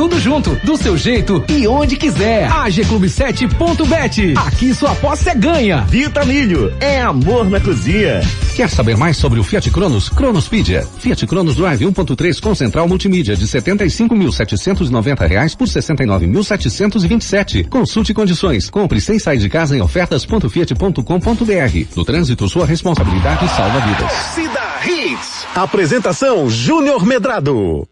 Tudo junto, do seu jeito e onde quiser. AG Clube 7.bet. Aqui sua aposta é ganha. Vitamilho, é amor na cozinha. Quer saber mais sobre o Fiat Cronos? Cronospedia. Fiat Cronos Drive 1.3 com central multimídia de 75.790 reais por 69.727. Consulte condições. Compre sem sair de casa em ofertas.fiat.com.br. No trânsito, sua responsabilidade salva vidas. Cida Hits. Apresentação Júnior Medrado.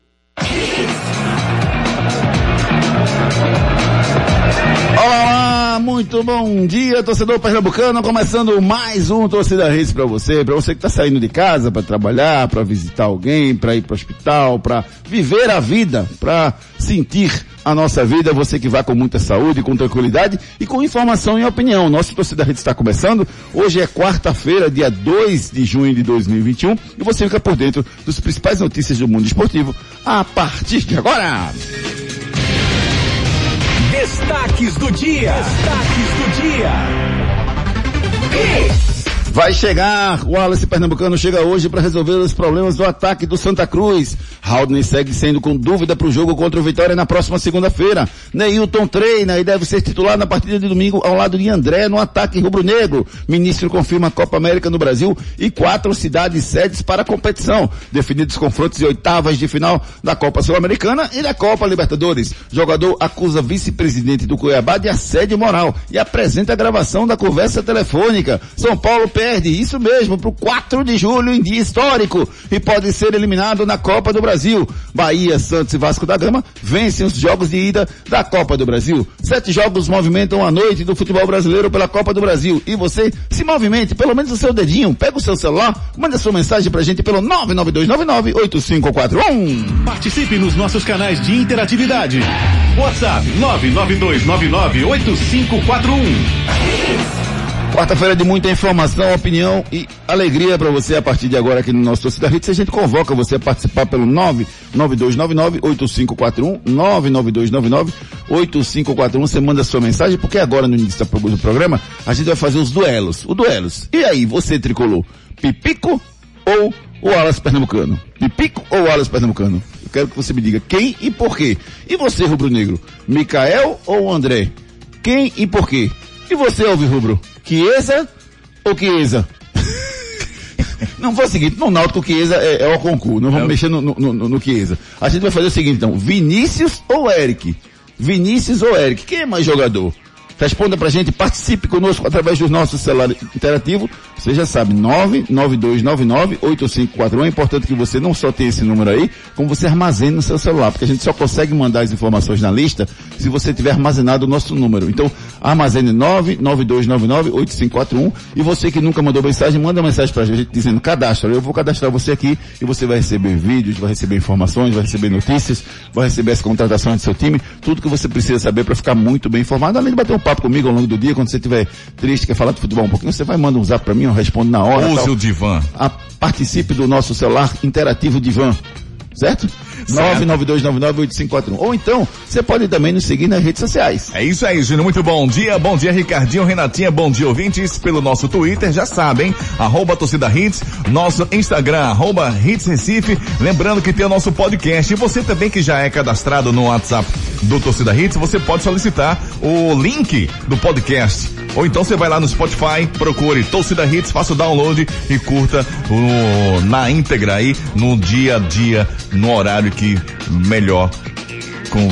Olá, muito bom dia, torcedor pernambucano. Começando mais um Torcida Reis para você, para você que está saindo de casa para trabalhar, para visitar alguém, para ir para o hospital, para viver a vida, para sentir a nossa vida. Você que vai com muita saúde, com tranquilidade e com informação e opinião. Nosso Torcida Reis está começando. Hoje é quarta-feira, dia 2 de junho de 2021 e você fica por dentro dos principais notícias do mundo esportivo a partir de agora. Destaques do dia. Destaques do dia. Vai chegar, o Wallace Pernambucano chega hoje para resolver os problemas do ataque do Santa Cruz. Haldner segue sendo com dúvida para o jogo contra o Vitória na próxima segunda-feira. Neilton treina e deve ser titular na partida de domingo ao lado de André no ataque rubro-negro. Ministro confirma a Copa América no Brasil e quatro cidades sedes para a competição. Definidos confrontos e oitavas de final da Copa Sul-Americana e da Copa Libertadores. Jogador acusa vice-presidente do Cuiabá de assédio moral e apresenta a gravação da conversa telefônica. São Paulo perde, isso mesmo, para o 4 de julho em dia histórico e pode ser eliminado na Copa do Brasil. Bahia, Santos e Vasco da Gama vencem os jogos de ida da Copa do Brasil. Sete jogos movimentam a noite do futebol brasileiro pela Copa do Brasil. E você se movimente, pelo menos o seu dedinho, pega o seu celular, manda sua mensagem pra gente pelo 992998541. Participe nos nossos canais de interatividade. WhatsApp 992998541. Quarta-feira de muita informação, opinião e alegria para você a partir de agora aqui no nosso Torcida Hits. A gente convoca você a participar pelo 99299-8541, 99299-8541. Você manda sua mensagem, porque agora no início do programa a gente vai fazer os duelos. O duelos. E aí, você tricolor, Pipico ou o Alas Pernambucano? Pipico ou Alas Pernambucano? Eu quero que você me diga quem e por quê. E você, Rubro Negro? Micael ou André? Quem e por quê? E você, Alvi Rubro? Chiesa ou Chiesa? Não foi o seguinte, no Náutico Chiesa é, é o concurso, não vamos é. mexer no, no, no, no Chiesa. A gente vai fazer o seguinte então, Vinícius ou Eric? Vinícius ou Eric? Quem é mais jogador? Responda pra gente, participe conosco através do nosso celular interativo. Você já sabe, 992998541. É importante que você não só tenha esse número aí, como você armazene no seu celular, porque a gente só consegue mandar as informações na lista se você tiver armazenado o nosso número. Então, armazene 992998541 e você que nunca mandou mensagem, manda mensagem pra gente dizendo cadastra. Eu vou cadastrar você aqui e você vai receber vídeos, vai receber informações, vai receber notícias, vai receber as contratações do seu time, tudo que você precisa saber para ficar muito bem informado, além de bater um papo comigo ao longo do dia, quando você estiver triste, quer falar de futebol um pouquinho, você vai mandar um zap para mim, eu respondo na hora. Use o divã. A, participe do nosso celular interativo divã. Certo? 992998541. Ou então, você pode também nos seguir nas redes sociais. É isso aí, Júnior. Muito bom dia. Bom dia, Ricardinho, Renatinha. Bom dia, ouvintes. Pelo nosso Twitter, já sabem, arroba torcida hits. Nosso Instagram, arroba hits Recife. Lembrando que tem o nosso podcast. E você também que já é cadastrado no WhatsApp do Torcida Hits, você pode solicitar o link do podcast. Ou então você vai lá no Spotify, procure Torcida Hits, faça o download e curta o, na íntegra aí, no dia a dia, no horário que melhor com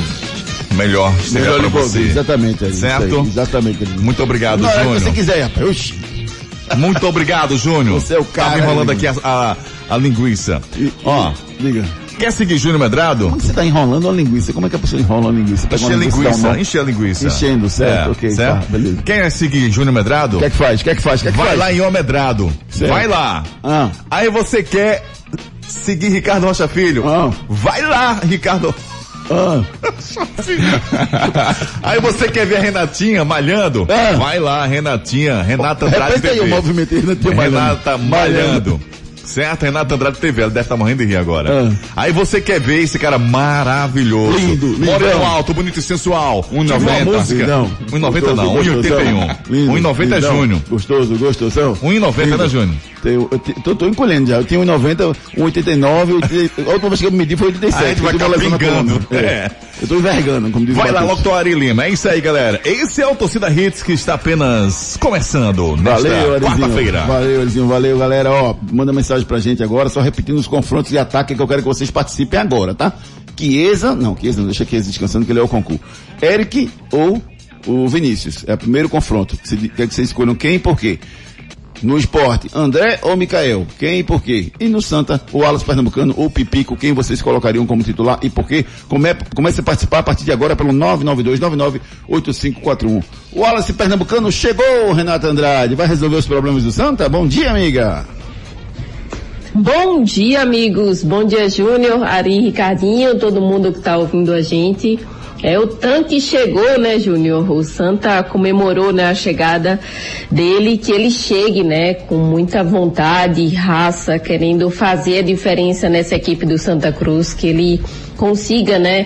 melhor melhor para você. Exatamente, é certo? Aí, exatamente. Muito obrigado, Não, Júnior. É você quiser, rapaz. Muito obrigado, Júnior. Você é o cara. Tava enrolando aqui a, a, a linguiça. E, Ó, liga. Quer seguir Júnior Medrado? Como você está enrolando uma linguiça? Como é que a pessoa enrola uma linguiça? Encher a linguiça, encher a linguiça. Enchendo, certo, é, ok. Certo? Tá, beleza. Quer seguir Júnior Medrado? O que é que faz? O que é que faz? Que é que Vai faz? lá em O Medrado. Certo. Vai lá. Ah. Aí você quer seguir Ricardo Rocha Filho? Ah. Vai lá, Ricardo. Ah. Aí você quer ver a Renatinha malhando? Ah. Vai lá, Renatinha, Renata Andrade aí TV. o movimento aí, Renatinha Renata malhando. malhando. Certo? Renata Andrade TV, ela deve estar morrendo de rir agora. Ah. Aí você quer ver esse cara maravilhoso. Lindo, lindo. Moreno alto, bonito e sensual. Tive uma 1,90. música. Não. 1,90 não, Gostoso, 1,81. Lindo, 1,90 é. Júnior. Gostoso, gostosão. 1,90 Lindo. né, Júnior? Eu te- tô, tô encolhendo já. Eu tinha 1,90, 1,89, 80 a última vez que eu medi foi 87. Aí a gente vai eu tô ficar balançando a pingando. coluna. É. Eu tô envergando, como diz Vai o lá. Locutor Ari Lima. É isso aí, galera. Esse é o Torcida Hits que está apenas começando nesta quarta-feira. Valeu, Arizinho. Valeu, galera. Ó, manda mensagem pra gente agora, só repetindo os confrontos de ataque que eu quero que vocês participem agora, tá? Chiesa, não, Chiesa não, deixa Chiesa descansando que ele é o concurso. Eric ou o Vinícius. É o primeiro confronto. Quer que vocês escolham quem e por quê? No esporte, André ou Micael? Quem e por quê? E no Santa, o Alas Pernambucano ou Pipico, quem vocês colocariam como titular e por quê? Come, comece a participar a partir de agora pelo 992998541. O Alas Pernambucano chegou, Renata Andrade. Vai resolver os problemas do Santa? Bom dia, amiga. Bom dia, amigos. Bom dia, Júnior, Ari, Ricardinho, todo mundo que está ouvindo a gente. É, o tanque chegou, né, Júnior? O Santa comemorou, né, a chegada dele, que ele chegue, né, com muita vontade, raça, querendo fazer a diferença nessa equipe do Santa Cruz, que ele consiga, né,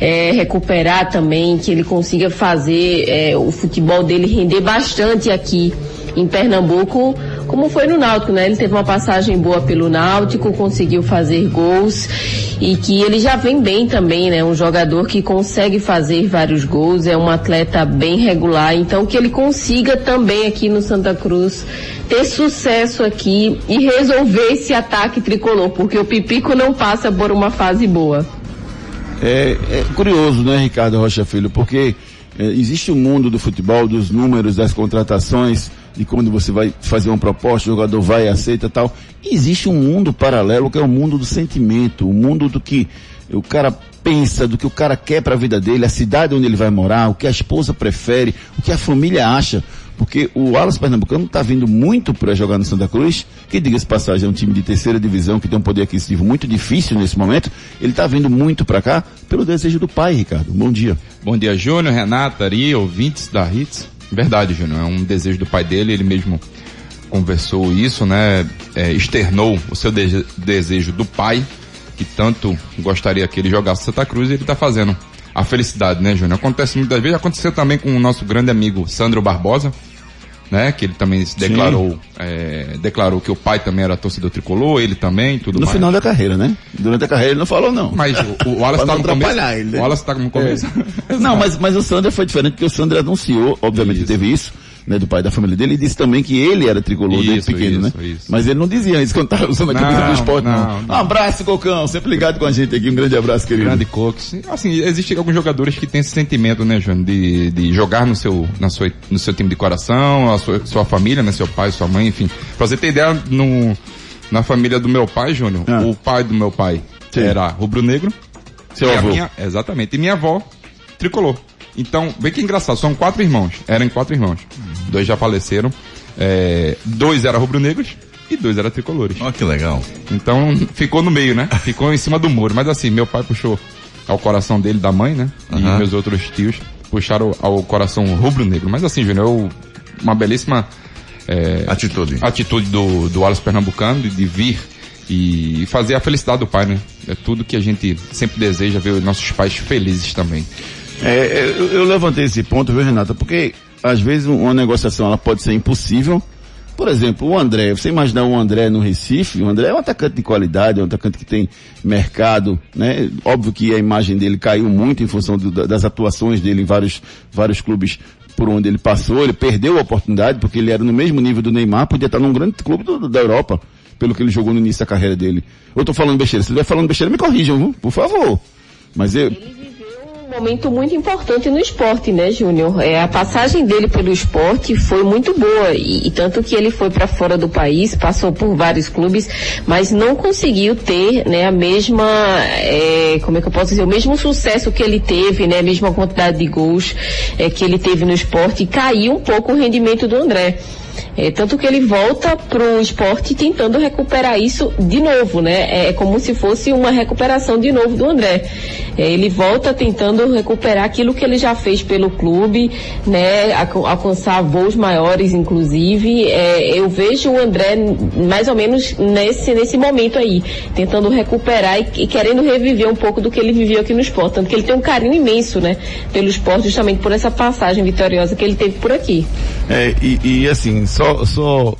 é, recuperar também, que ele consiga fazer é, o futebol dele render bastante aqui em Pernambuco, como foi no Náutico, né? Ele teve uma passagem boa pelo Náutico, conseguiu fazer gols e que ele já vem bem também, né? Um jogador que consegue fazer vários gols, é um atleta bem regular, então que ele consiga também aqui no Santa Cruz ter sucesso aqui e resolver esse ataque tricolor, porque o Pipico não passa por uma fase boa. É, é curioso, né, Ricardo Rocha Filho, porque é, existe o um mundo do futebol, dos números, das contratações, de quando você vai fazer uma proposta, o jogador vai e aceita tal. Existe um mundo paralelo que é o mundo do sentimento, o mundo do que o cara pensa, do que o cara quer para a vida dele, a cidade onde ele vai morar, o que a esposa prefere, o que a família acha. Porque o Alas Pernambucano está vindo muito para jogar no Santa Cruz, que diga-se passagem, é um time de terceira divisão que tem um poder aquisitivo muito difícil nesse momento. Ele está vindo muito para cá pelo desejo do pai, Ricardo. Bom dia. Bom dia, Júnior, Renata, Ari, ouvintes da Hits. Verdade, Júnior, é um desejo do pai dele, ele mesmo conversou isso, né? É, externou o seu de desejo do pai, que tanto gostaria que ele jogasse Santa Cruz, e ele está fazendo a felicidade, né, Júnior? Acontece muitas vezes, aconteceu também com o nosso grande amigo Sandro Barbosa, né? Que ele também se declarou, é, declarou que o pai também era torcedor tricolor, ele também, tudo No mais. final da carreira, né? Durante a carreira ele não falou não. Mas o, o Wallace tá no começo. ele, né? O Wallace tá no começo. Não, mas, mas o Sandro foi diferente porque o Sandro anunciou, obviamente Isso. teve isso, né, do pai da família dele, e disse também que ele era tricolor desde Isso, pequeno, isso, né? isso. Mas ele não dizia isso quando estava usando a camisa do esporte, não. não, não. Um abraço, Cocão, sempre ligado com a gente aqui, um grande abraço, querido. Grande Cox. Assim, existem alguns jogadores que têm esse sentimento, né, Júnior, de, de jogar no seu, na sua, no seu time de coração, a sua, sua família, né, seu pai, sua mãe, enfim. Pra você ter ideia, no, na família do meu pai, Júnior, Ah. o pai do meu pai Sim. era rubro-negro. Seu avô. minha- exatamente. E minha avó, tricolor. Então, vê que engraçado, são quatro irmãos. Eram quatro irmãos. Dois já faleceram. É, dois eram rubro-negros e dois eram tricolores. Ó, que legal. Então ficou no meio, né? Ficou em cima do muro. Mas assim, meu pai puxou ao coração dele, da mãe, né? E meus outros tios puxaram ao coração rubro-negro. Mas assim, Júnior, uma belíssima é, Atitude. atitude do, do Wallace Pernambucano de, de vir e fazer a felicidade do pai, né? É tudo que a gente sempre deseja ver os nossos pais felizes também. É, é, eu, eu levantei esse ponto, viu, Renata? Porque às vezes uma negociação ela pode ser impossível. Por exemplo, o André, você imaginar um André no Recife, o André é um atacante de qualidade, é um atacante que tem mercado, né? Óbvio que a imagem dele caiu muito em função do- da- das atuações dele em vários, vários clubes por onde ele passou, ele perdeu a oportunidade porque ele era no mesmo nível do Neymar, podia estar num grande clube do- da Europa, pelo que ele jogou no início da carreira dele. Eu tô falando besteira, se estiver falando besteira, me corrijam, viu? por favor. Mas eu, Ele um momento muito importante no esporte, né, Júnior? É, a passagem dele pelo esporte foi muito boa e, e tanto que ele foi para fora do país, passou por vários clubes, mas não conseguiu ter, né, a mesma, é, como é que eu posso dizer, o mesmo sucesso que ele teve, né, a mesma quantidade de gols é, que ele teve no esporte. E caiu um pouco o rendimento do André. É, tanto que ele volta pro esporte tentando recuperar isso de novo, né? É, como se fosse uma recuperação de novo do André. É, ele volta tentando recuperar aquilo que ele já fez pelo clube, né? Alca- Alcançar voos maiores, inclusive. É, eu vejo o André mais ou menos nesse, nesse momento aí, tentando recuperar e, e querendo reviver um pouco do que ele viveu aqui no esporte. Tanto que ele tem um carinho imenso, né? Pelo esporte, justamente por essa passagem vitoriosa que ele teve por aqui. É, e, e, assim, só, só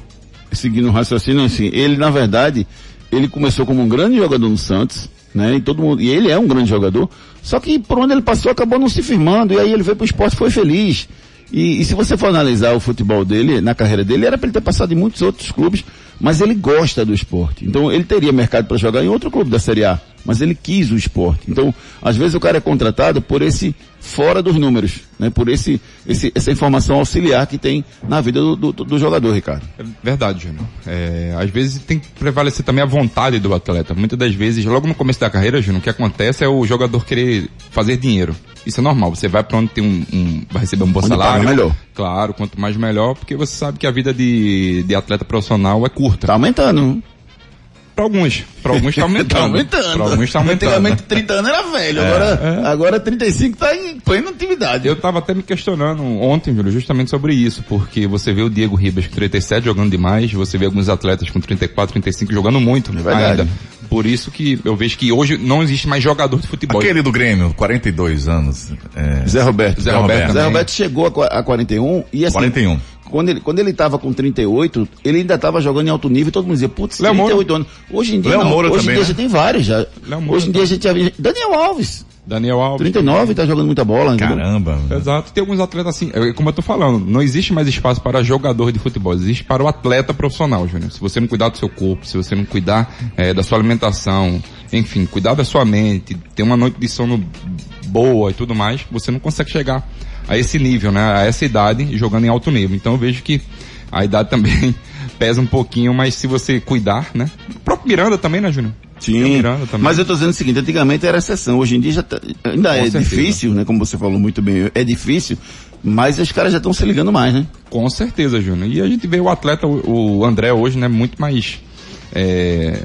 seguindo o raciocínio, assim, ele na verdade, ele começou como um grande jogador no Santos, né? E todo mundo, e ele é um grande jogador. Só que por onde ele passou acabou não se firmando e aí ele veio pro esporte foi feliz. E, e se você for analisar o futebol dele, na carreira dele, era para ele ter passado em muitos outros clubes, mas ele gosta do esporte. Então ele teria mercado para jogar em outro clube da Série A, mas ele quis o esporte. Então, às vezes o cara é contratado por esse fora dos números, né? Por esse, esse essa informação auxiliar que tem na vida do, do, do jogador, Ricardo. É verdade, Júnior. É, às vezes tem que prevalecer também a vontade do atleta. Muitas das vezes, logo no começo da carreira, Júnior, o que acontece é o jogador querer fazer dinheiro. Isso é normal. Você vai para onde tem um, um, vai receber um bom Onde salário. melhor. Claro, quanto mais melhor, porque você sabe que a vida de, de atleta profissional é curta. Tá aumentando. Para alguns, para alguns tá aumentando. Tá aumentando. Para alguns tá aumentando. Antigamente 30 anos era velho, agora, agora 35 tá em plena atividade. Eu tava até me questionando ontem, Júlio, justamente sobre isso, porque você vê o Diego Ribas com 37 jogando demais, você vê alguns atletas com 34, 35 jogando muito É ainda. Por isso que eu vejo que hoje não existe mais jogador de futebol. Aquele do Grêmio, 42 anos. É, Zé Roberto. Zé Roberto Zé. Roberto chegou a 41 e assim, 41. Quando ele, quando ele tava com 38, ele ainda tava jogando em alto nível e todo mundo dizia, putz, Léo 38 anos. Hoje em dia Léo não. Moura Hoje também, em dia né? já tem vários já. Léo Moura Hoje em dia a gente já. Daniel Alves, Daniel Alves. 39, tá jogando muita bola. entendeu? Caramba. Exato, tem alguns atletas assim, é como eu tô falando, não existe mais espaço para jogador de futebol, existe para o atleta profissional, Júnior. Se você não cuidar do seu corpo, se você não cuidar eh, da sua alimentação, enfim, cuidar da sua mente, ter uma noite de sono boa e tudo mais, você não consegue chegar a esse nível, né? A essa idade, jogando em alto nível. Então eu vejo que a idade também pesa um pouquinho, mas se você cuidar, né? O próprio Miranda também, né, Júnior? Sim, Miranda também. mas eu tô dizendo o seguinte, antigamente era exceção, hoje em dia já tá- ainda Com é certeza. difícil, né, como você falou muito bem, é difícil, mas os caras já estão se ligando mais, né? Com certeza, Júnior. E a gente vê o atleta, o, o André hoje, né, muito mais é,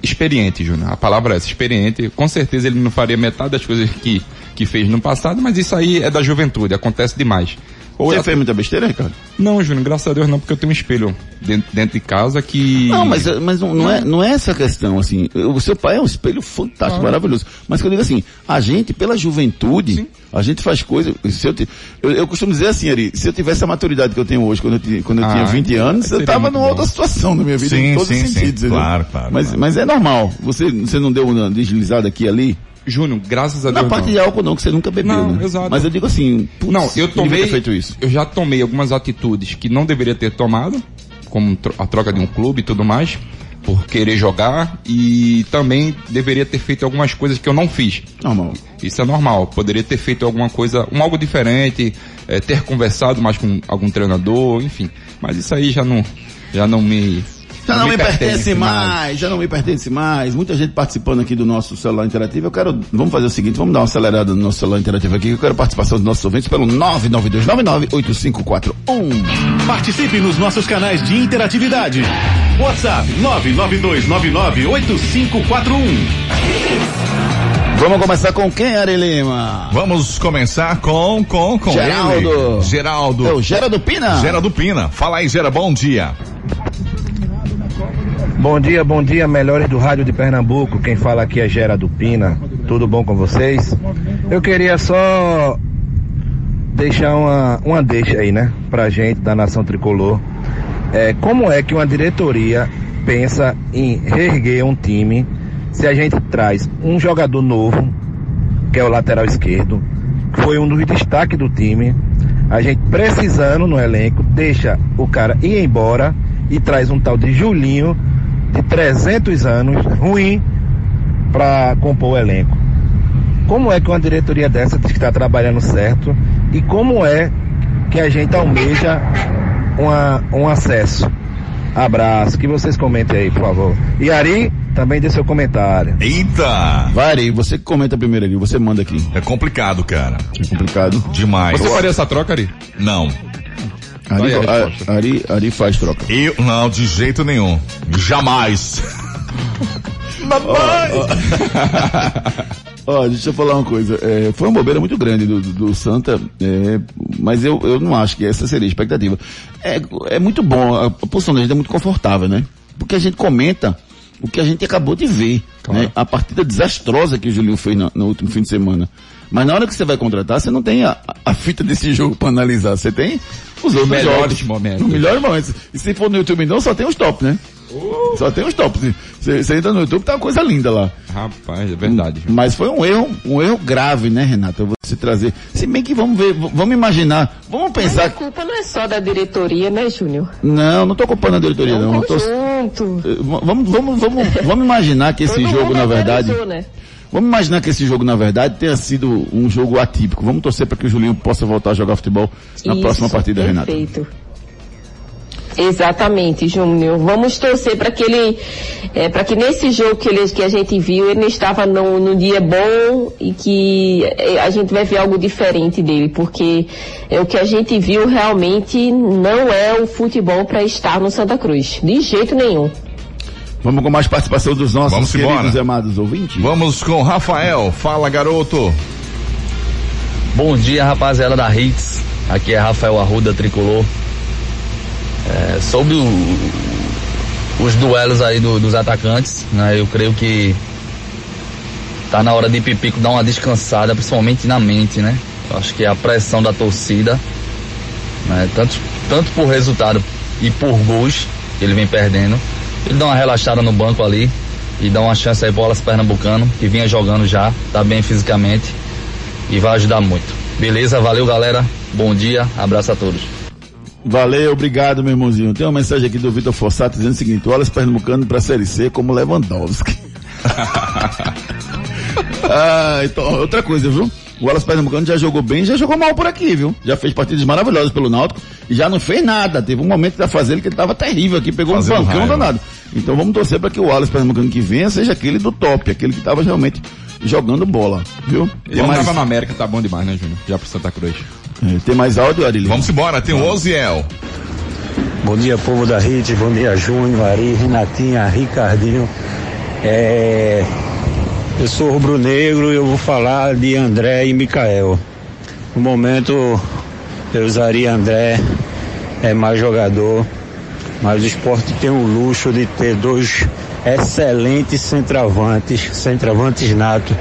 experiente, Júnior. A palavra é essa, experiente. Com certeza ele não faria metade das coisas que, que fez no passado, mas isso aí é da juventude, acontece demais. Ou Você é- fez muita besteira, Ricardo? Não, Júnior, graças a Deus não, porque eu tenho um espelho dentro, dentro de casa que... Não, mas, mas não, não é, não é essa questão, assim. O seu pai é um espelho fantástico, maravilhoso. Mas que eu digo assim, a gente, pela juventude, a gente faz coisas. Se eu, te- eu, eu costumo dizer assim, Ari, se eu tivesse a maturidade que eu tenho hoje, quando eu, quando eu Ah, tinha 20 anos, eu seria tava muito numa bom. outra situação na minha vida, Sim, em todos sim, os sim. sentidos. entendeu? Claro, claro, Mas, claro. mas é normal. Você, você não deu uma deslizada aqui e ali? Júnior, graças a Na Deus parte não. de álcool não, que você nunca bebeu, Não, né? exato. Mas eu digo assim, putz, Não, eu tomei. feito isso. Eu já tomei algumas atitudes que não deveria ter tomado, como a troca de um clube e tudo mais, por querer jogar, e também deveria ter feito algumas coisas que eu não fiz. Normal. Isso é normal. Poderia ter feito alguma coisa, um algo diferente, eh, ter conversado mais com algum treinador, enfim. Mas isso aí já não, já não me. Já não, me pertence mais, já não me pertence mais. Muita gente participando aqui do nosso celular interativo. Eu quero, vamos fazer o seguinte, vamos dar uma acelerada no nosso celular interativo aqui. Eu quero participação dos nossos ouvintes pelo 992998541. Participe nos nossos canais de interatividade. WhatsApp 992998541. Vamos começar com quem, Ari Lima? Vamos começar com, com, com Geraldo. ele. Geraldo. É o Geraldo Pina? Geraldo Pina. Fala aí, Gera, bom dia. Bom dia, bom dia, melhores do rádio de Pernambuco. Quem fala aqui é Geraldo Pina. Tudo bom com vocês? Eu queria só deixar uma, uma deixa aí, né, pra gente da Nação Tricolor. É, como é que uma diretoria pensa em reerguer um time se a gente traz um jogador novo, que é o lateral esquerdo, que foi um dos destaques do time, a gente precisando no elenco, deixa o cara ir embora e traz um tal de Julinho de 300 anos, ruim, para compor o elenco. Como é que uma diretoria dessa está trabalhando certo e como é que a gente almeja uma, um acesso? Abraço, que vocês comentem aí, por favor. E Ari, também dê seu comentário. Eita! Vai, Ari, você que comenta primeiro ali, você manda aqui. É complicado, cara. É complicado. Demais. Você faria essa troca, Ari? Não. Ari, a. Ari, Ari faz troca. Eu, não, de jeito nenhum. Jamais. Ó, deixa eu falar uma coisa. É, foi uma bobeira muito grande do, do- do Santa, é, mas eu, eu não acho que essa seria a expectativa. É, é muito bom, a, a posição da gente é muito confortável, né? Porque a gente comenta o que a gente acabou de ver. Claro. Né? A partida desastrosa que o Julinho fez na- no último fim de semana. Mas na hora que você vai contratar, você não tem a, a fita desse jogo para analisar. Você tem os outros melhores jogos. momentos. Os melhores momentos. E se for no YouTube não, só tem os top, né? Só tem os tops. Você, você entra no YouTube, tá uma coisa linda lá. Rapaz, é verdade. Mas foi um erro, um erro grave, né, Renato? Você trazer. Se bem que vamos ver, vamos imaginar, vamos Mas a pensar. culpa não é só da diretoria, né, Júnior? Não, não tô culpando a diretoria, É não. um Eu tô- conjunto. Eh, Vamos, vamos, vamos, vamos imaginar que esse jogo, na verdade. Né? Vamos imaginar que esse jogo, na verdade, tenha sido um jogo atípico. Vamos torcer para que o Julinho possa voltar a jogar futebol na Isso, próxima partida, Renato. perfeito. Exatamente, Júnior. Vamos torcer para que ele, é, para que nesse jogo que, ele, que a gente viu, ele estava no, no dia bom e que é, a gente vai ver algo diferente dele, porque é, o que a gente viu realmente não é o futebol para estar no Santa Cruz, de jeito nenhum. Vamos com mais participação dos nossos Vamos queridos embora. e amados ouvintes. Vamos com Rafael. Fala, garoto. Bom dia, rapaziada da Hits. Aqui é Rafael Arruda Tricolor. É, sobre o- os duelos aí do- dos atacantes, né? Eu creio que tá na hora de Pipico dar uma descansada, principalmente na mente, né? Eu acho que a pressão da torcida, né? Tanto, tanto por resultado e por gols que ele vem perdendo, ele dá uma relaxada no banco ali e dá uma chance aí pro Wallace Pernambucano, que vinha jogando já, tá bem fisicamente e vai ajudar muito. Beleza? Valeu, galera. Bom dia. Abraço a todos. Valeu, obrigado, meu irmãozinho. Tem uma mensagem aqui do Vitor Fossato dizendo o seguinte: o Wallace Pernambucano para a Série C como Lewandowski. ah, então, outra coisa, viu? O Wallace Pernambucano já jogou bem, já jogou mal por aqui, viu? Já fez partidas maravilhosas pelo Náutico e já não fez nada. Teve um momento da dele que ele tava terrível aqui, pegou Fazendo um bancão raiva. danado. Então vamos torcer para que o Wallace Pernambucano que venha seja aquele do top, aquele que tava realmente jogando bola, viu? Ele mais, tava na América, tá bom demais, né, Júnior? Já pro Santa Cruz. é, tem mais áudio, Arilho? Vamos embora. Tem o Oziel. Bom dia, povo da Hit, bom dia, Júnior, Ari, Renatinha, Ricardinho. É, eu sou rubro-negro e eu vou falar de André e Micael. No momento, eu usaria André, é mais jogador, mas o esporte tem o luxo de ter dois excelentes centravantes, centravantes nato,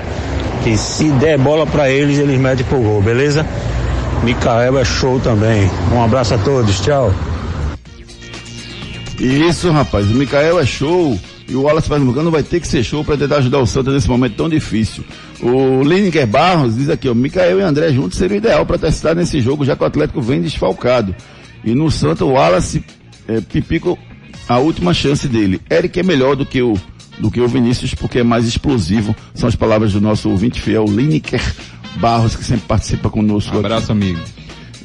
que se der bola para eles, eles metem pro gol, beleza? Micael é show também. Um abraço a todos, tchau. Isso, rapaz. O Mikael é show. E o Wallace Pernambucano vai ter que ser show para tentar ajudar o Santa nesse momento tão difícil. O Lineker Barros diz aqui, ó, Mikael e André juntos seria o ideal para testar nesse jogo, já que o Atlético vem desfalcado. E no Santa, o Wallace é, Pipico, a última chance dele. Eric é melhor do que o do que o Vinícius, porque é mais explosivo. São as palavras do nosso ouvinte fiel, Lineker Barros, que sempre participa conosco. aqui. Abraço, amigo.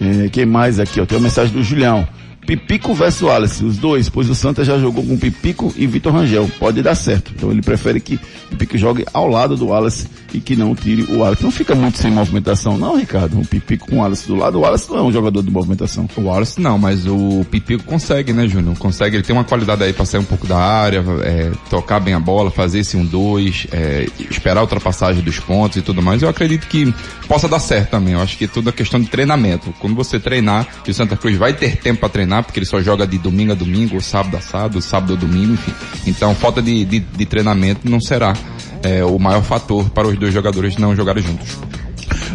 É, quem mais aqui, ó? Tem uma mensagem do Julião. Pipico versus Wallace, os dois, pois o Santa já jogou com Pipico e Vitor Rangel. Pode dar certo. Então ele prefere que Pipico jogue ao lado do Wallace e que não tire o Wallace. Não fica muito sem movimentação, não, Ricardo. Um Pipico com o Wallace do lado. O Wallace não é um jogador de movimentação. O Wallace não, mas o Pipico consegue, né, Júnior? Consegue, ele tem uma qualidade aí pra sair um pouco da área, é, tocar bem a bola, fazer esse um dois, é, esperar a ultrapassagem dos pontos e tudo mais. Eu acredito que possa dar certo também. Eu acho que é tudo é questão de treinamento. Quando você treinar, e o Santa Cruz vai ter tempo pra treinar, porque ele só joga de domingo a domingo, sábado a sábado, sábado a domingo, enfim. Então, falta de, de, de treinamento não será é, o maior fator para os dois jogadores não jogarem juntos.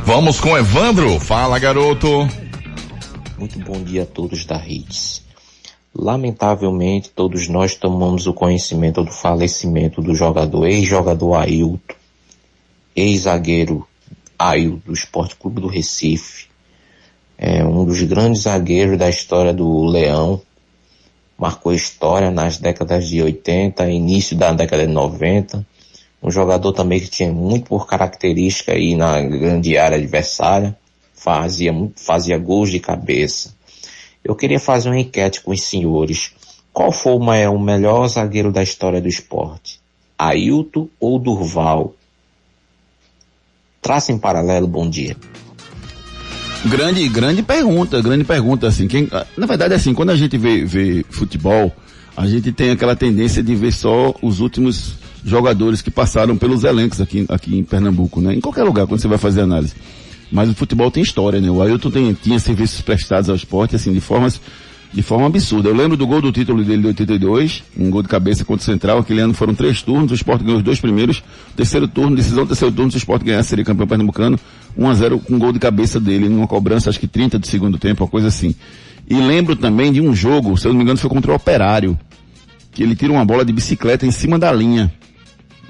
Vamos com Evandro. Fala, garoto. Muito bom dia a todos da Hits. Lamentavelmente, todos nós tomamos o conhecimento do falecimento do jogador, ex-jogador Ailton, ex-zagueiro Ailton do Esporte Clube do Recife, é um dos grandes zagueiros da história do Leão, marcou história nas décadas de 80, início da década de 90, um jogador também que tinha muito por característica aí na grande área adversária, fazia, fazia gols de cabeça. Eu queria fazer uma enquete com os senhores. Qual foi o maior- o melhor zagueiro da história do esporte? Ailton ou Durval? Traça em paralelo, bom dia. Grande, grande pergunta, grande pergunta, assim, quem, na verdade, assim, quando a gente vê, vê futebol, a gente tem aquela tendência de ver só os últimos jogadores que passaram pelos elencos aqui, aqui em Pernambuco, né? Em qualquer lugar, quando você vai fazer análise. Mas o futebol tem história, né? O Ailton tem, tinha serviços prestados ao esporte, assim, de formas, de forma absurda. Eu lembro do gol do título dele de 82, um gol de cabeça contra o Central, aquele ano foram três turnos, o esporte ganhou os dois primeiros, terceiro turno, decisão do terceiro turno, se o esporte ganhar, seria campeão pernambucano, 1 a 0 com um gol de cabeça dele, numa cobrança, acho que 30 do segundo tempo, uma coisa assim. E lembro também de um jogo, se eu não me engano, foi contra o Operário, que ele tira uma bola de bicicleta em cima da linha.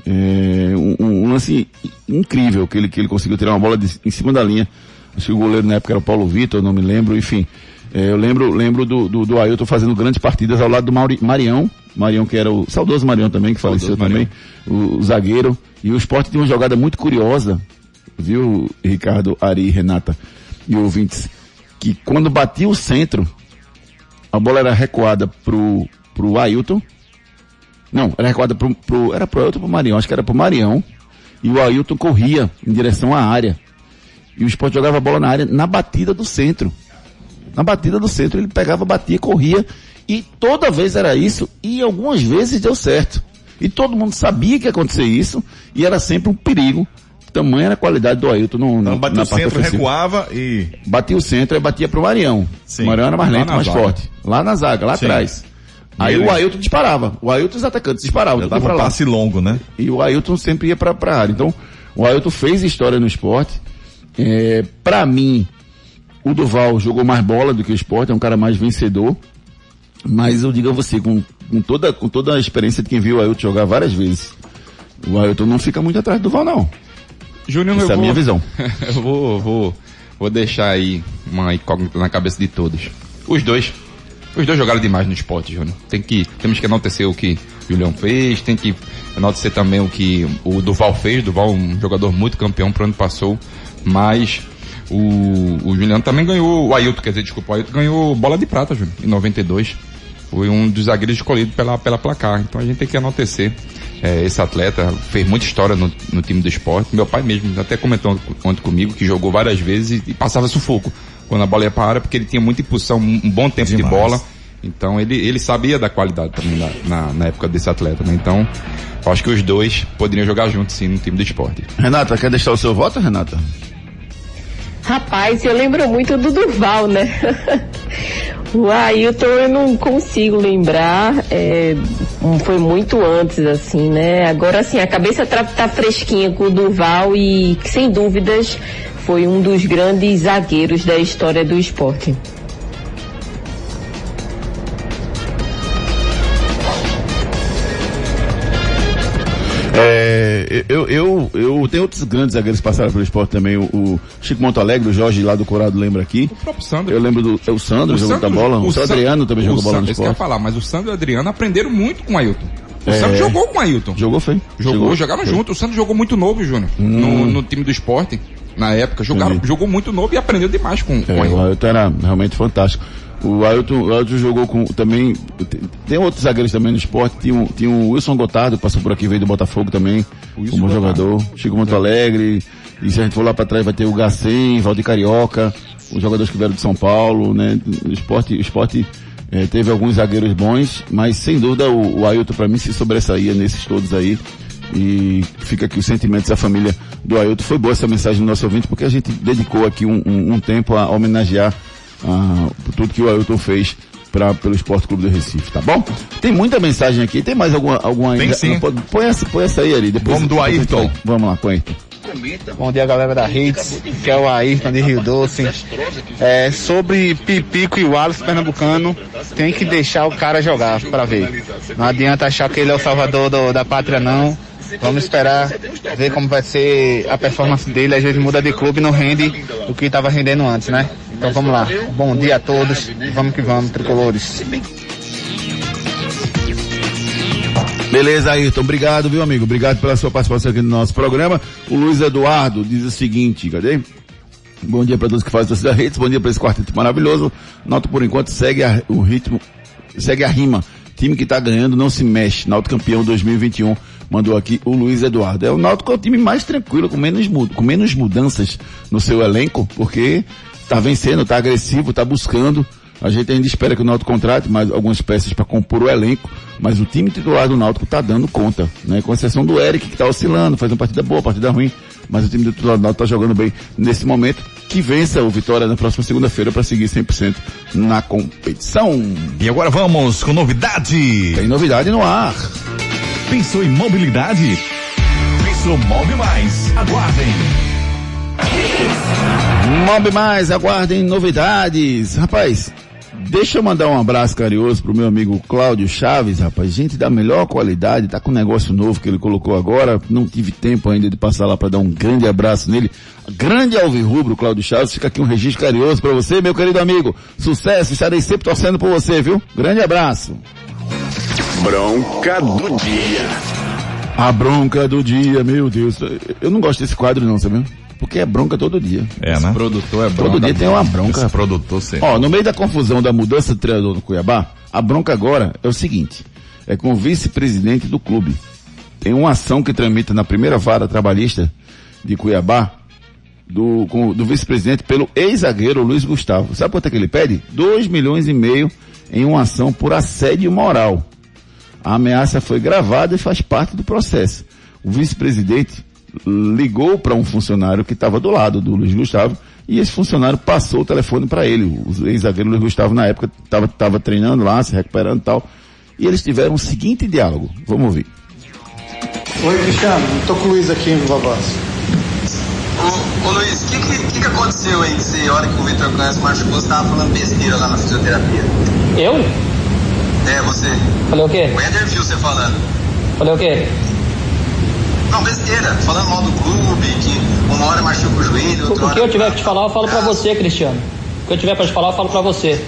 É, um, um lance incrível que ele, que ele conseguiu tirar uma bola de, em cima da linha. Acho que o goleiro na época era o Paulo Vitor, não me lembro, enfim. É, eu lembro, lembro do, do, do Ailton fazendo grandes partidas ao lado do Mauri, Marião. Marião que era o saudoso Marião também, que faleceu também, o, o, zagueiro. E o esporte tinha uma jogada muito curiosa, viu, Ricardo, Ari, Renata e ouvintes, que quando batia o centro, a bola era recuada pro, pro Ailton. Não, era recuada pro, pro era pro Ailton pro Marião, acho que era pro Marião. E o Ailton corria em direção à área. E o esporte jogava a bola na área na batida do centro. Na batida do centro ele pegava, batia, corria. E toda vez era isso. E algumas vezes deu certo. E todo mundo sabia que ia acontecer isso. E era sempre um perigo. Tamanha era a qualidade do Ailton no, então, batia na o centro, ofensiva. recuava e... Batia o centro e batia pro Marião. Sim. O Marião era mais lento, mais zaga. forte. Lá na zaga, lá Sim. atrás. Aí ele... o Ailton disparava. O Ailton e os atacantes disparavam. Já dava um passe longo, né? E o Ailton sempre ia pra, pra área. Então, o Ailton fez história no esporte. É, para mim, o Duval jogou mais bola do que o esporte, é um cara mais vencedor. Mas eu digo a você, com, com, toda, com toda a experiência de quem viu o Ailton jogar várias vezes, o Ailton não fica muito atrás do Duval, não. Júnior, Essa é a vou, minha visão. eu vou, vou, vou deixar aí uma incógnita na cabeça de todos. Os dois. Os dois jogaram demais no esporte, Júnior. Tem que, temos que enaltecer o que o Julião fez, tem que enaltecer também o que o Duval fez. Duval, um jogador muito campeão pro ano passou, mas o, o também ganhou, o Ailton, quer dizer, desculpa, o Ailton ganhou bola de prata, Júnior, em 92. Foi um dos zagueiros escolhidos pela, pela placar. Então a gente tem que enaltecer é, esse atleta. Fez muita história no, no, time do esporte. Meu pai mesmo até comentou ontem comigo que jogou várias vezes e, e, passava sufoco quando a bola ia para a área, porque ele tinha muita impulsão, um bom tempo Demais. de bola. Então ele, ele sabia da qualidade também na, na, na época desse atleta, né? Então, acho que os dois poderiam jogar juntos sim no time do esporte. Renata, quer deixar o seu voto, Renata? Rapaz, eu lembro muito do Duval, né? o Ailton eu não consigo lembrar, é, foi muito antes, assim, né? Agora, assim, a cabeça tá, tá fresquinha com o Duval e, sem dúvidas, foi um dos grandes zagueiros da história do esporte. É, eu, eu, eu tenho outros grandes zagueiros que passaram pelo esporte também. O, o Chico Montalegre, o Jorge lá do Corado lembra aqui. O próprio Sandro. Eu lembro do é o Sandro, o jogou Sandro, bola. O, o Sandro Adriano também jogou bola no esporte. Eu falar, mas o Sandro e o Adriano aprenderam muito com o Ailton. O é... Sandro jogou com o Ailton. Jogou, foi. Jogou, jogou jogaram foi. junto. O Sandro jogou muito novo, Júnior. Hum. No, no, time do esporte. Na época, jogaram, jogou muito novo e aprendeu demais com, com é, o Ailton. O Ailton era realmente fantástico. O Ailton, o Ailton jogou com também. Tem outros zagueiros também no esporte. Tinha, um, tinha o Wilson Gotardo, que passou por aqui, veio do Botafogo também, como jogador. Chico Monte Alegre. E se a gente for lá para trás, vai ter o Gacem, Valdir Carioca, os jogadores que vieram de São Paulo, né? O esporte, o esporte é, teve alguns zagueiros bons, mas sem dúvida o, o Ailton para mim se sobressaía nesses todos aí. E fica aqui os sentimentos da família do Ailton. Foi boa essa mensagem do nosso ouvinte, porque a gente dedicou aqui um, um, um tempo a homenagear por tudo que o Ailton fez pra, pelo Esporte Clube do Recife, tá bom? Tem muita mensagem aqui, tem mais alguma, alguma tem sim. Não, põe, essa, põe essa aí ali. Depois, Vamos do Ayrton. Vamos lá, com Ayrton. Bom dia galera da Hits, que é o Ayrton de Rio Doce. É, sobre Pipico e Wallace Pernambucano, tem que deixar o cara jogar para ver. Não adianta achar que ele é o salvador do, da pátria não. Vamos esperar ver como vai ser a performance dele. Às vezes muda de clube e não rende o que estava rendendo antes, né? Então vamos lá. Bom dia a todos. Vamos que vamos, tricolores. Beleza, Ayrton. Obrigado, viu, amigo? Obrigado pela sua participação aqui no nosso programa. O Luiz Eduardo diz o seguinte, cadê? Bom dia para todos que fazem torcida redes. Bom dia para esse quarteto maravilhoso. Nota por enquanto segue a, o ritmo, segue a rima. Time que tá ganhando não se mexe. Náutico campeão 2021 mandou aqui o Luiz Eduardo. É o Náutico é o time mais tranquilo, com menos, com menos mudanças no seu elenco, porque tá vencendo, tá agressivo, tá buscando. A gente ainda espera que o Náutico contrate mais algumas peças para compor o elenco, mas o time titular do Náutico tá dando conta, né? Com exceção do Eric, que tá oscilando, faz uma partida boa, partida ruim, mas o time titular do Náutico tá jogando bem nesse momento. Que vença o Vitória na próxima segunda-feira para seguir 100% na competição. E agora vamos com novidade. Tem novidade no ar. Pensou em mobilidade? Pensou Mob Mais. Aguardem. Mob Mais, aguardem novidades. Rapaz, Deixa eu mandar um abraço carinhoso pro meu amigo Cláudio Chaves, rapaz. Gente da melhor qualidade, tá com um negócio novo que ele colocou agora. Não tive tempo ainda de passar lá para dar um grande abraço nele. Grande alvirrubro, Cláudio Chaves. Fica aqui um registro carinhoso para você, meu querido amigo. Sucesso, estarei sempre torcendo por você, viu? Grande abraço. Bronca do dia. A bronca do dia, meu Deus. Eu não gosto desse quadro não, sabe? Porque é bronca todo dia. É, Esse né? produtor é bronca. Todo dia tem uma bronca. Esse produtor sempre. Ó, no meio da confusão da mudança de treinador no Cuiabá, a bronca agora é o seguinte, é com o vice-presidente do clube. Tem uma ação que tramita na primeira vara trabalhista de Cuiabá, do, com- do vice-presidente pelo ex-zagueiro Luiz Gustavo. Sabe quanto é que ele pede? 2 milhões e meio em uma ação por assédio moral. A ameaça foi gravada e faz parte do processo. O vice-presidente ligou para um funcionário que estava do lado do Luiz Gustavo e esse funcionário passou o telefone para ele. O ex-zagueiro Luiz Gustavo na época estava treinando lá, se recuperando e tal. E eles tiveram o seguinte diálogo. Vamos ouvir. Oi, Cristiano. Tô com o Luiz aqui no Vavaz. Ô, ô Luiz, o que, que, que que aconteceu aí que você, a hora que o Vitor Câncer machucou, você tava falando besteira lá na fisioterapia? Eu? É, você. Falei o quê? O viu você falando. Falei o quê? Não, besteira. Falando mal do clube, que uma hora machuca o joelho, outra o que eu tiver que te falar, eu falo pra você, Cristiano. O que eu tiver pra te falar, eu falo pra você.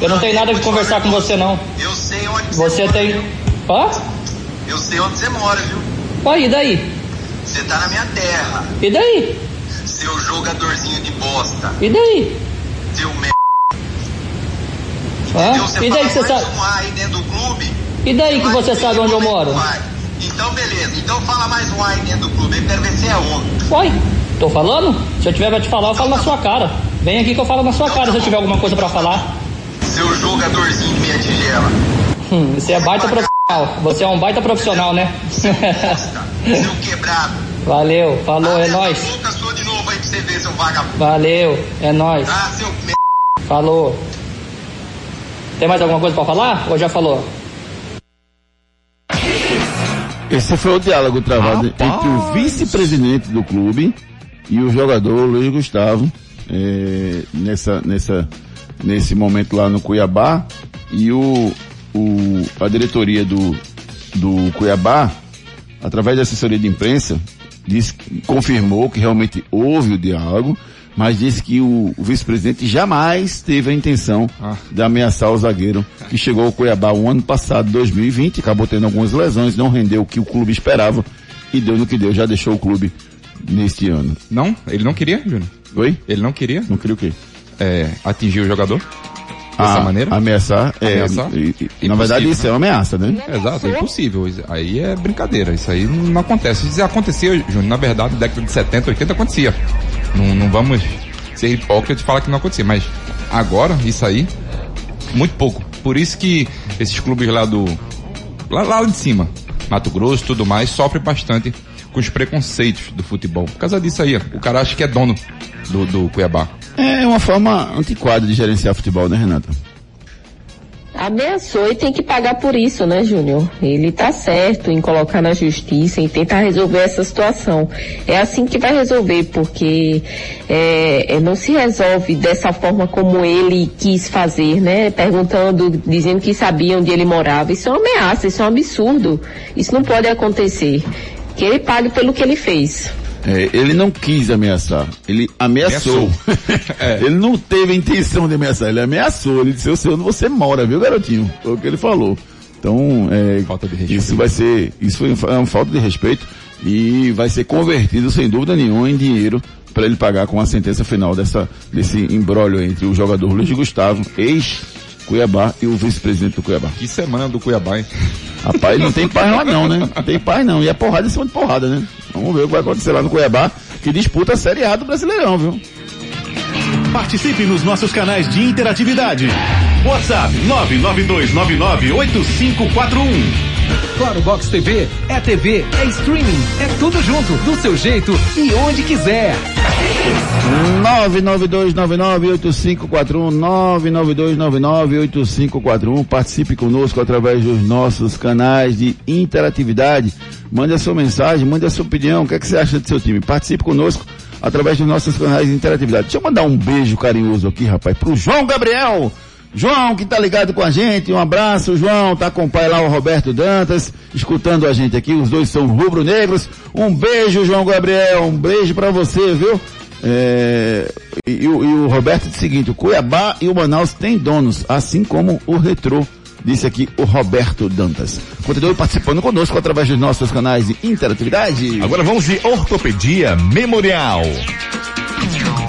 Eu não tenho nada de conversar com você, não. Eu sei onde Você tem... Hã? Eu sei onde você mora, viu? Ué, e daí? Você tá na minha terra. E daí? Seu jogadorzinho de bosta. E daí? Seu merda. Você E daí que você sabe... mais um A aí dentro do clube. E daí que você sabe onde eu moro? Então beleza. Então fala mais um aí dentro do clube. Eu quero ver se é homem. Uai, tô falando? Se eu tiver pra te falar, eu falo na sua cara. Vem aqui que eu falo na sua cara se eu tiver alguma coisa pra falar. Seu jogadorzinho de meia tigela. Hum, você é baita profissional. Você é um baita profissional, né? Seu quebrado. Valeu, falou, é nóis. Lucas, sou de novo aí pra você ver, seu vagabundo. Valeu, é nóis. Ah, seu. Falou. Tem mais alguma coisa pra falar? Ou já falou? Esse foi o diálogo travado entre o vice-presidente do clube e o jogador Luiz Gustavo eh, nessa, nessa, nesse momento lá no Cuiabá e o, o, a diretoria do, do Cuiabá, através da assessoria de imprensa, disse, confirmou que realmente houve o diálogo, mas disse que o, o vice-presidente jamais teve a intenção de ameaçar o zagueiro que chegou ao Cuiabá o ano passado, 2020, acabou tendo algumas lesões, não rendeu o que o clube esperava e deu no que deu, já deixou o clube neste ano. Não? Ele não queria, Júnior? Oi? Ele não queria? Não queria o quê? É, atingir o jogador? Dessa Ah, maneira? Ameaçar, é, Ameaçar? e- e- na verdade isso é uma ameaça, né? Exato, é impossível. Aí é brincadeira. Isso aí não acontece. Isso acontecia, Júnior, na verdade, na década de 70, 80 acontecia. Não, não vamos ser hipócritas e falar que não acontecia. Mas agora, isso aí, muito pouco. Por isso que esses clubes lá do. Lá, lá de cima, Mato Grosso tudo mais, sofrem bastante com os preconceitos do futebol. Por causa disso aí, ó, o cara acha que é dono do, do Cuiabá. É uma forma antiquada de gerenciar futebol, né, Renata? Ameaçou e tem que pagar por isso, né, Júnior? Ele tá certo em colocar na justiça e tentar resolver essa situação. É assim que vai resolver, porque é, é, não se resolve dessa forma como ele quis fazer, né? Perguntando, dizendo que sabia onde ele morava. Isso é uma ameaça, isso é um absurdo. Isso não pode acontecer. Que ele pague pelo que ele fez. É, ele não quis ameaçar, ele ameaçou. ele não teve a intenção de ameaçar, ele ameaçou. Ele disse, eu sei onde você mora, viu, garotinho? Foi o que ele falou. Então, é, isso vai ser, isso foi uma, uma falta de respeito e vai ser convertido, sem dúvida nenhuma, em dinheiro para ele pagar com a sentença final dessa, desse embrólio entre o jogador Luiz Gustavo, ex-Cuiabá, e o vice-presidente do Cuiabá. Que semana do Cuiabá, hein? Rapaz, não tem paz lá não, né? Não tem paz não. E é porrada em cima de porrada, né? Vamos ver o que vai acontecer lá no Cuiabá, que disputa a Série A do Brasileirão, viu? Participe nos nossos canais de interatividade. WhatsApp 992998541. Claro Box TV é TV, é streaming, é tudo junto, do seu jeito e onde quiser. 992998541 992998541 Participe conosco através dos nossos canais de interatividade. Mande a sua mensagem, mande a sua opinião. O que, é que você acha do seu time? Participe conosco através dos nossos canais de interatividade. Deixa eu mandar um beijo carinhoso aqui, rapaz, pro João Gabriel, João, que tá ligado com a gente, um abraço, João, tá com o pai lá, o Roberto Dantas, escutando a gente aqui, os dois são rubro-negros. Um beijo, João Gabriel, um beijo para você, viu? É, e, e o- Roberto diz o seguinte, o Cuiabá e o Manaus têm donos, assim como o Retrô, disse aqui o Roberto Dantas. Continue participando conosco através dos nossos canais de interatividade. Agora vamos de Ortopedia Memorial.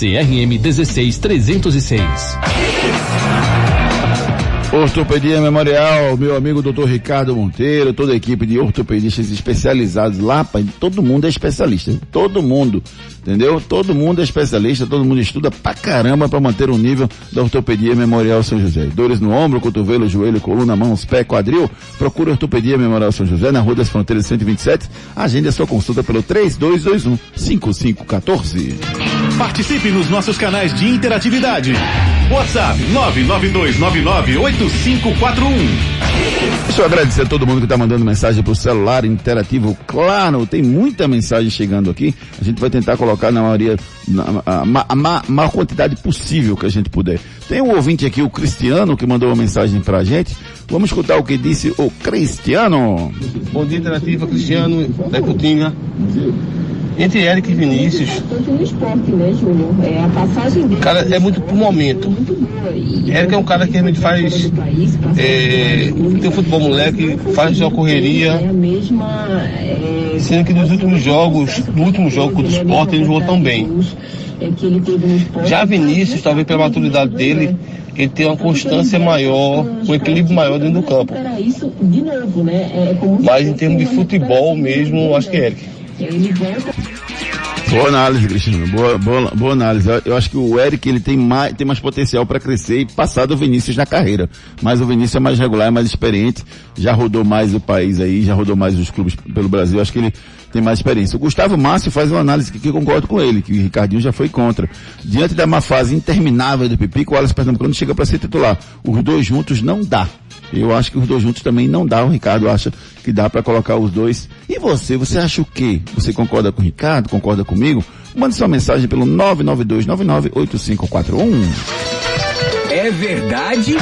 CRM 16306. Ortopedia Memorial, meu amigo Dr. Ricardo Monteiro, toda a equipe de ortopedistas especializados lá, todo mundo é especialista, todo mundo, entendeu? Todo mundo é especialista, todo mundo estuda pra caramba pra manter o nível da Ortopedia Memorial São José. Dores no ombro, cotovelo, joelho, coluna, mãos, pé, quadril, procure Ortopedia Memorial São José na Rua das Fronteiras 127, agende a sua consulta pelo 3221 5514. Participe nos nossos canais de interatividade. WhatsApp 992998541. Deixa eu agradecer a todo mundo que está mandando mensagem pro celular interativo. Claro, tem muita mensagem chegando aqui. A gente vai tentar colocar na maioria, na, a, a ma- maior quantidade possível que a gente puder. Tem um ouvinte aqui, o Cristiano, que mandou uma mensagem pra gente. Vamos escutar o que disse o Cristiano. Bom dia, Interativa, Cristiano, da Cutinga. Entre Eric e Vinícius, né? É, cara, é muito pro momento. Eric é um cara que realmente faz. É, tem um futebol moleque, faz sua correria. Sendo que nos últimos jogos, no último jogo contra o esporte, ele jogou tão bem. Já Vinícius, talvez pela maturidade dele, ele tem uma constância maior, um equilíbrio maior dentro do campo. Né? É Mas em termos de futebol mesmo, acho que é Eric. Boa análise, Cristiano. Boa, boa, boa análise. Eu- acho que o Eric ele tem mais, tem mais potencial para crescer e passar do Vinícius na carreira. Mas o Vinícius é mais regular, é mais experiente, já rodou mais o país aí, já rodou mais os clubes pelo Brasil. Eu Acho que ele tem mais experiência. O Gustavo Márcio faz uma análise que, que eu concordo com ele, que o Ricardinho já foi contra. Diante da má fase interminável do Pipico, o Wallace Pernambucano chega para ser titular. Os dois juntos não dá. Eu acho que os dois juntos também não dá. O Ricardo acha que dá para colocar os dois. E você, você acha o quê? Você concorda com o Ricardo? Concorda comigo? Mande sua mensagem pelo 992998541. É verdade?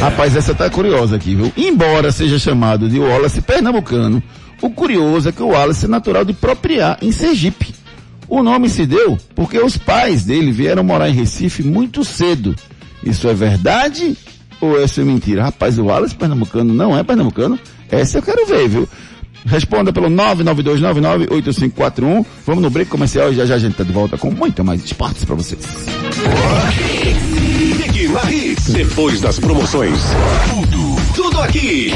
Rapaz, essa tá curiosa aqui, viu? Embora seja chamado de Wallace pernambucano, o curioso é que o Wallace é natural de Propriar, em Sergipe. O nome se deu porque os pais dele vieram morar em Recife muito cedo. Isso é verdade ou isso é mentira? Rapaz, o Wallace pernambucano não é pernambucano? Essa eu quero ver, viu? Responda pelo 992998541. Vamos no break comercial e já já a gente tá de volta com muito mais esportes pra vocês. Ligue na Hits. Depois das promoções. Tudo, tudo aqui.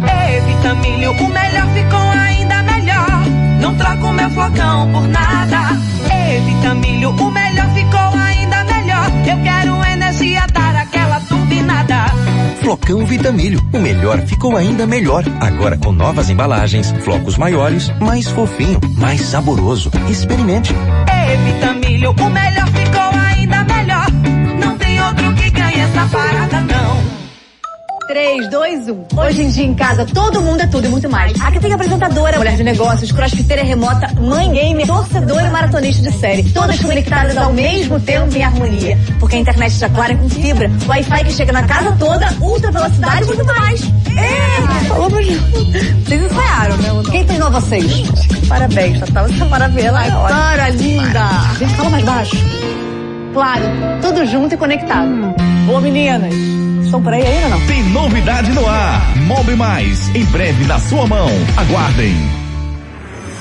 Ei, Vitamilho, o melhor ficou ainda melhor. Não troco meu flocão por nada. Ei, Vitamilho, o melhor ficou ainda. Eu quero energia, dar aquela turbinada. Flocão Vitamilho, o melhor ficou ainda melhor. Agora com novas embalagens, flocos maiores, mais fofinho, mais saboroso. Experimente. Ei, Vitamilho, o melhor ficou ainda melhor. Não tem outro que ganhe essa parada. 3, 2, 1. Hoje em dia em casa todo mundo é tudo e muito mais. Aqui tem apresentadora, mulher de negócios, crossfiteira remota, mãe gamer, torcedora e maratonista de série. Todas conectadas ao mesmo tempo em harmonia. Porque a internet está clara com fibra, Wi-Fi que chega na casa toda, ultra velocidade e muito mais. É, pra Vocês ensaiaram, né? Quem treinou vocês? Parabéns, Tatá. Você é maravilhosa. Ai, para, linda. Gente, fala mais baixo. Claro, tudo junto e conectado. Boa, meninas. Estão por aí ainda não? Tem novidade no ar. Mob Mais, em breve na sua mão. Aguardem.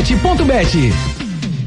Betchat.bet.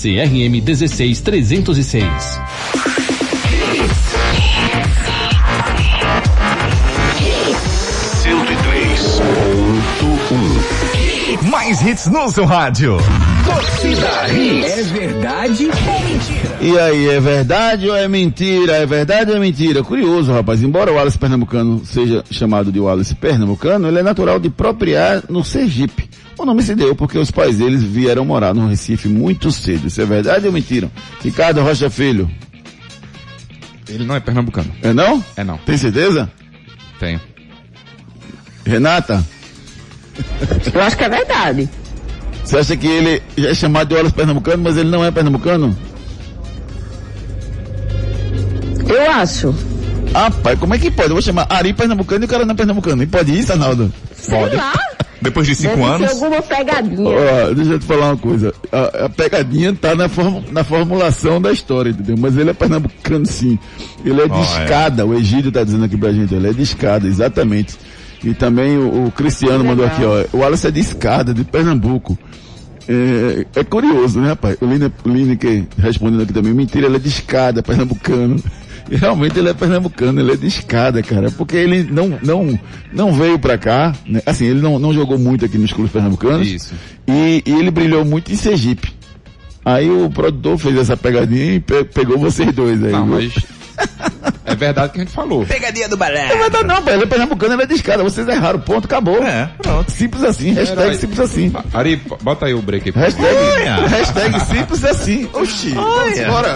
CRM 16306. Mais hits no seu rádio. Torcida Hits. É verdade ou mentira? E aí, é verdade ou é mentira? É verdade ou é mentira? Curioso, rapaz. Embora o Wallace Pernambucano seja chamado de Wallace Pernambucano, ele é natural de propriar no Sergipe. O nome se deu porque os pais deles vieram morar no Recife muito cedo. Isso é verdade ou mentira? Ricardo Rocha Filho. Ele não é pernambucano. É não? É não. Tem certeza? Tenho. Renata? Eu acho que é verdade. Você acha que ele é chamado de Wallace Pernambucano, mas ele não é pernambucano? Eu acho. Ah, pai, como é que pode? Eu vou chamar Ari Pernambucano e o cara não é pernambucano. E pode isso, Arnaldo? Sei lá. Depois de cinco Deve anos. ser alguma pegadinha. Ó, deixa eu te falar uma coisa. A, a pegadinha tá na, form- na formulação da história, entendeu? Mas ele é pernambucano sim. Ele é de é. escada. O Egídio tá dizendo aqui pra gente. Ele é de escada, exatamente. E também o, o Cristiano mandou aqui, ó. O Wallace é de escada, de Pernambuco. É, é curioso, né, rapaz? O Line- o Lineker respondendo aqui também. Mentira, ele é de escada, pernambucano. E realmente ele é pernambucano, ele é de escada, cara. Porque ele não, não, não veio pra cá, né? Assim, ele não, não jogou muito aqui nos clubes pernambucanos. Isso. E, e ele brilhou muito em Sergipe. Aí o produtor fez essa pegadinha e pe- pegou vocês dois aí. Não, mas é verdade que a gente falou. Pegadinha do balé. Não vai dar não. Ele é pernambucano, ele é de escada. Vocês erraram, ponto, acabou. É, pronto. Simples assim, hashtag Herói. simples assim. Ari, bota aí o break aí. Hashtag, Olha. hashtag simples assim. Oxi, embora.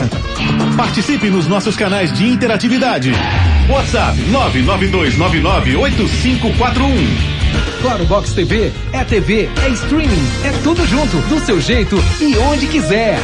Participe nos nossos canais de interatividade. WhatsApp 992998541. Claro Box TV é TV, é streaming, é tudo junto, do seu jeito e onde quiser.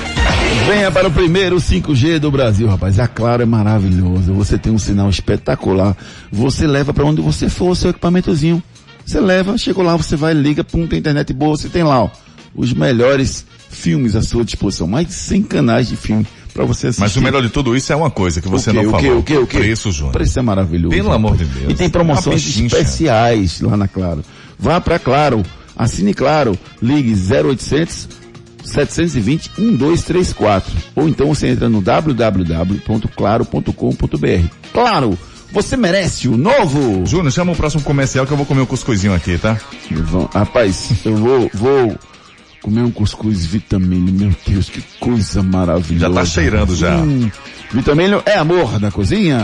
Venha para o primeiro 5G do Brasil, rapaz. A Claro é maravilhoso. Você tem um sinal espetacular. Você leva para onde você for o seu equipamentozinho. Você leva, chegou lá, você vai, liga, pum, tem internet boa, você tem lá, ó, os melhores filmes à sua disposição. Mais de 100 canais de filme para você assistir. Mas o melhor de tudo isso é uma coisa que você O quê? não O quê? falou. O quê? O quê? Preço, Júnior. Preço é maravilhoso. Pelo amor de Deus. E tem promoções especiais lá na Claro. Vá para Claro, assine Claro, ligue 0800 720 1234. Ou então você entra no www.claro.com.br. Claro, você merece o novo. Júnior, chama o próximo comercial que eu vou comer um cuscuzinho aqui, tá? Vão- Rapaz, eu vou, vou comer um cuscuz vitamina. Meu Deus, que coisa maravilhosa. Já tá cheirando já. Hum, vitamina é amor da cozinha.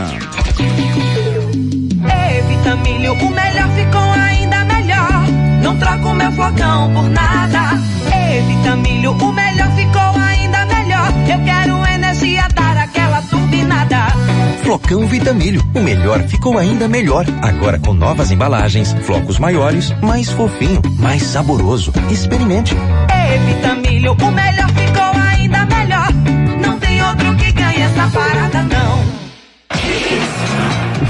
Ei, Vitamilho, o melhor ficou ainda melhor. Não troco meu flocão por nada. Ei, Vitamilho, o melhor ficou ainda melhor. Eu quero energia, dar aquela turbinada. Flocão Vitamilho, o melhor ficou ainda melhor. Agora com novas embalagens, flocos maiores, mais fofinho, mais saboroso. Experimente. Ei, Vitamilho, o melhor ficou ainda melhor. Não tem outro que ganhe essa parada, não.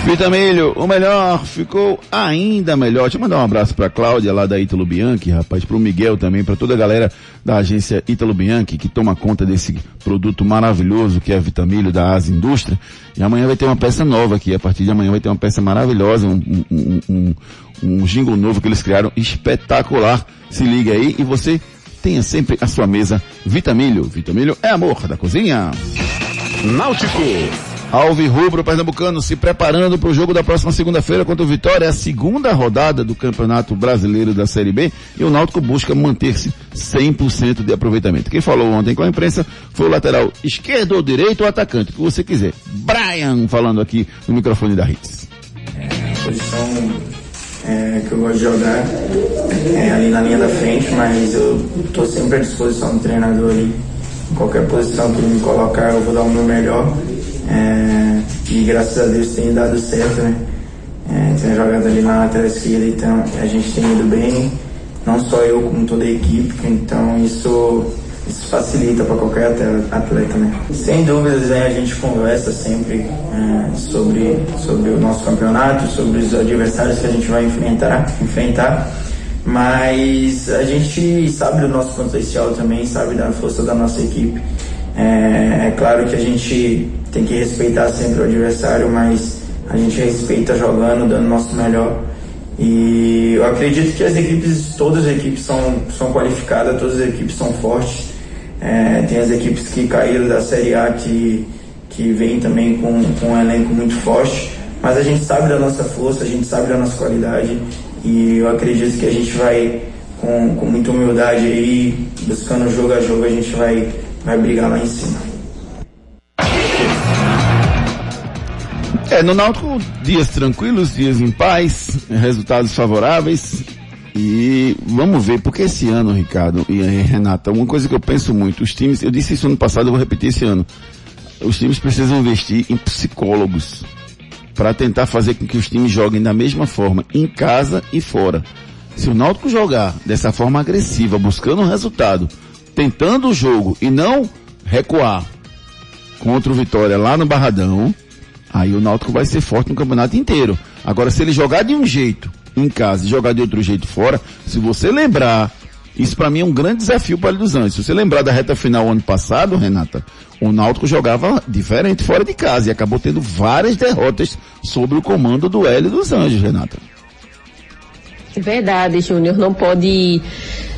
Vitamilho, o melhor ficou ainda melhor. Deixa eu mandar um abraço pra Cláudia lá da Ítalo Bianchi, rapaz, pro Miguel também, pra toda a galera da agência Ítalo Bianchi que toma conta desse produto maravilhoso que é a Vitamilho da Asa Indústria. E amanhã vai ter uma peça nova aqui, a partir de amanhã vai ter uma peça maravilhosa, um, um, um, um, um jingle novo que eles criaram, espetacular. Se liga aí e você tenha sempre a sua mesa Vitamilho. Vitamilho é amor da cozinha. Náutico. Alvi Rubro Pernambucano se preparando para o jogo da próxima segunda-feira contra o Vitória, é a segunda rodada do Campeonato Brasileiro da Série B e o Náutico busca manter-se 100% de aproveitamento. Quem falou ontem com a imprensa foi o lateral esquerdo ou direito ou atacante, o que você quiser. Brian falando aqui no microfone da Hits. A posição é, que eu gosto de jogar é ali na linha da frente, mas eu estou sempre à disposição do treinador ali. Qualquer posição que ele me colocar, eu vou dar o meu melhor. É, e graças a Deus tem dado certo, né? É, tem jogado ali na lateral esquerda, então a gente tem ido bem, não só eu, como toda a equipe, então isso, isso facilita para qualquer atleta, né? Sem dúvidas, né, a gente conversa sempre é, sobre, sobre o nosso campeonato, sobre os adversários que a gente vai enfrentar, enfrentar mas a gente sabe do nosso potencial também, sabe da força da nossa equipe. É, é, claro que a gente tem que respeitar sempre o adversário, mas a gente respeita jogando, dando o nosso melhor. E eu acredito que as equipes, todas as equipes são, são qualificadas, todas as equipes são fortes. É, tem as equipes que caíram da Série A que, que vêm também com, com um elenco muito forte, mas a gente sabe da nossa força, a gente sabe da nossa qualidade e eu acredito que a gente vai, com, com muita humildade aí, buscando jogo a jogo, a gente vai, vai brigar lá em cima. É, no Náutico, dias tranquilos, dias em paz, resultados favoráveis. E vamos ver, porque esse ano, Ricardo e Renata, uma coisa que eu penso muito, os times, eu disse isso ano passado, eu vou repetir esse ano. Os times precisam investir em psicólogos para tentar fazer com que os times joguem da mesma forma, em casa e fora. Se o Náutico jogar dessa forma agressiva, buscando um resultado, tentando o jogo e não recuar contra o Vitória lá no Barradão, aí o Náutico vai ser forte no campeonato inteiro. Agora, se ele jogar de um jeito em casa e jogar de outro jeito fora, se você lembrar, isso para mim é um grande desafio para o dos Anjos. Se você lembrar da reta final ano passado, Renata, o Náutico jogava diferente fora de casa e acabou tendo várias derrotas sob o comando do Hélio dos Anjos, Renata. Verdade, Júnior, não pode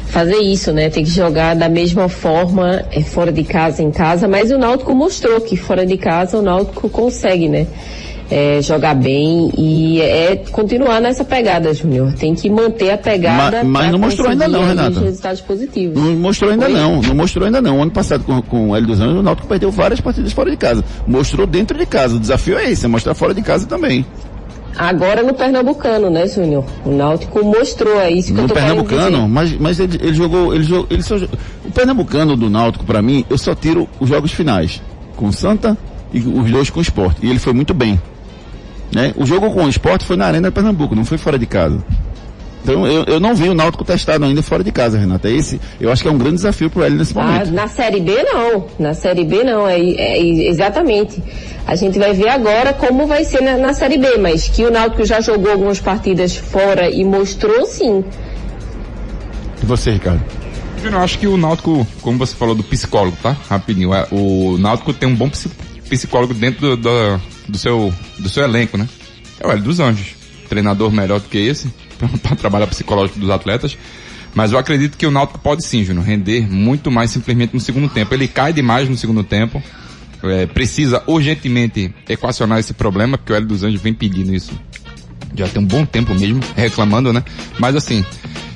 fazer isso, né? Tem que jogar da mesma forma é, fora de casa, em casa, mas o Náutico mostrou que fora de casa o Náutico consegue, né? É, jogar bem e é continuar nessa pegada, Júnior. Tem que manter a pegada. Mas, mas não mostrou ainda não, Renata. Resultados positivos. Não mostrou ainda Oi? não, não mostrou ainda não. Ano passado com, com o Hélio dos Anjos, o Náutico perdeu várias partidas fora de casa. Mostrou dentro de casa. O desafio é esse, é mostrar fora de casa também. Agora no Pernambucano, né, Júnior? O Náutico mostrou é isso que no eu tô Pernambucano, mas, mas ele, ele, jogou, ele jogou, ele só, o Pernambucano do Náutico, para mim, eu só tiro os jogos finais. Com o Santa e os dois com o Sport. E ele foi muito bem. Né? O jogo com o Sport foi na Arena Pernambuco, não foi fora de casa. Então eu, eu não vi o Náutico testado ainda fora de casa, Renata. Esse eu acho que é um grande desafio para ele nesse ah, momento. Ah, na Série B não, na Série B não, é, é, exatamente. A gente vai ver agora como vai ser na, na Série B, mas que o Náutico já jogou algumas partidas fora e mostrou sim. E você, Ricardo? Eu acho que o Náutico, como você falou do psicólogo, tá? Rapidinho, é, o Náutico tem um bom psicólogo dentro do, do, do seu, do seu elenco, né? É o Hélio dos Anjos. Treinador melhor do que esse, para trabalhar psicológico dos atletas. Mas eu acredito que o Náutico pode sim, Júnior, render muito mais simplesmente no segundo tempo. Ele cai demais no segundo tempo. É, precisa urgentemente equacionar esse problema, porque o Hélio dos Anjos vem pedindo isso já tem um bom tempo mesmo, reclamando, né? Mas assim,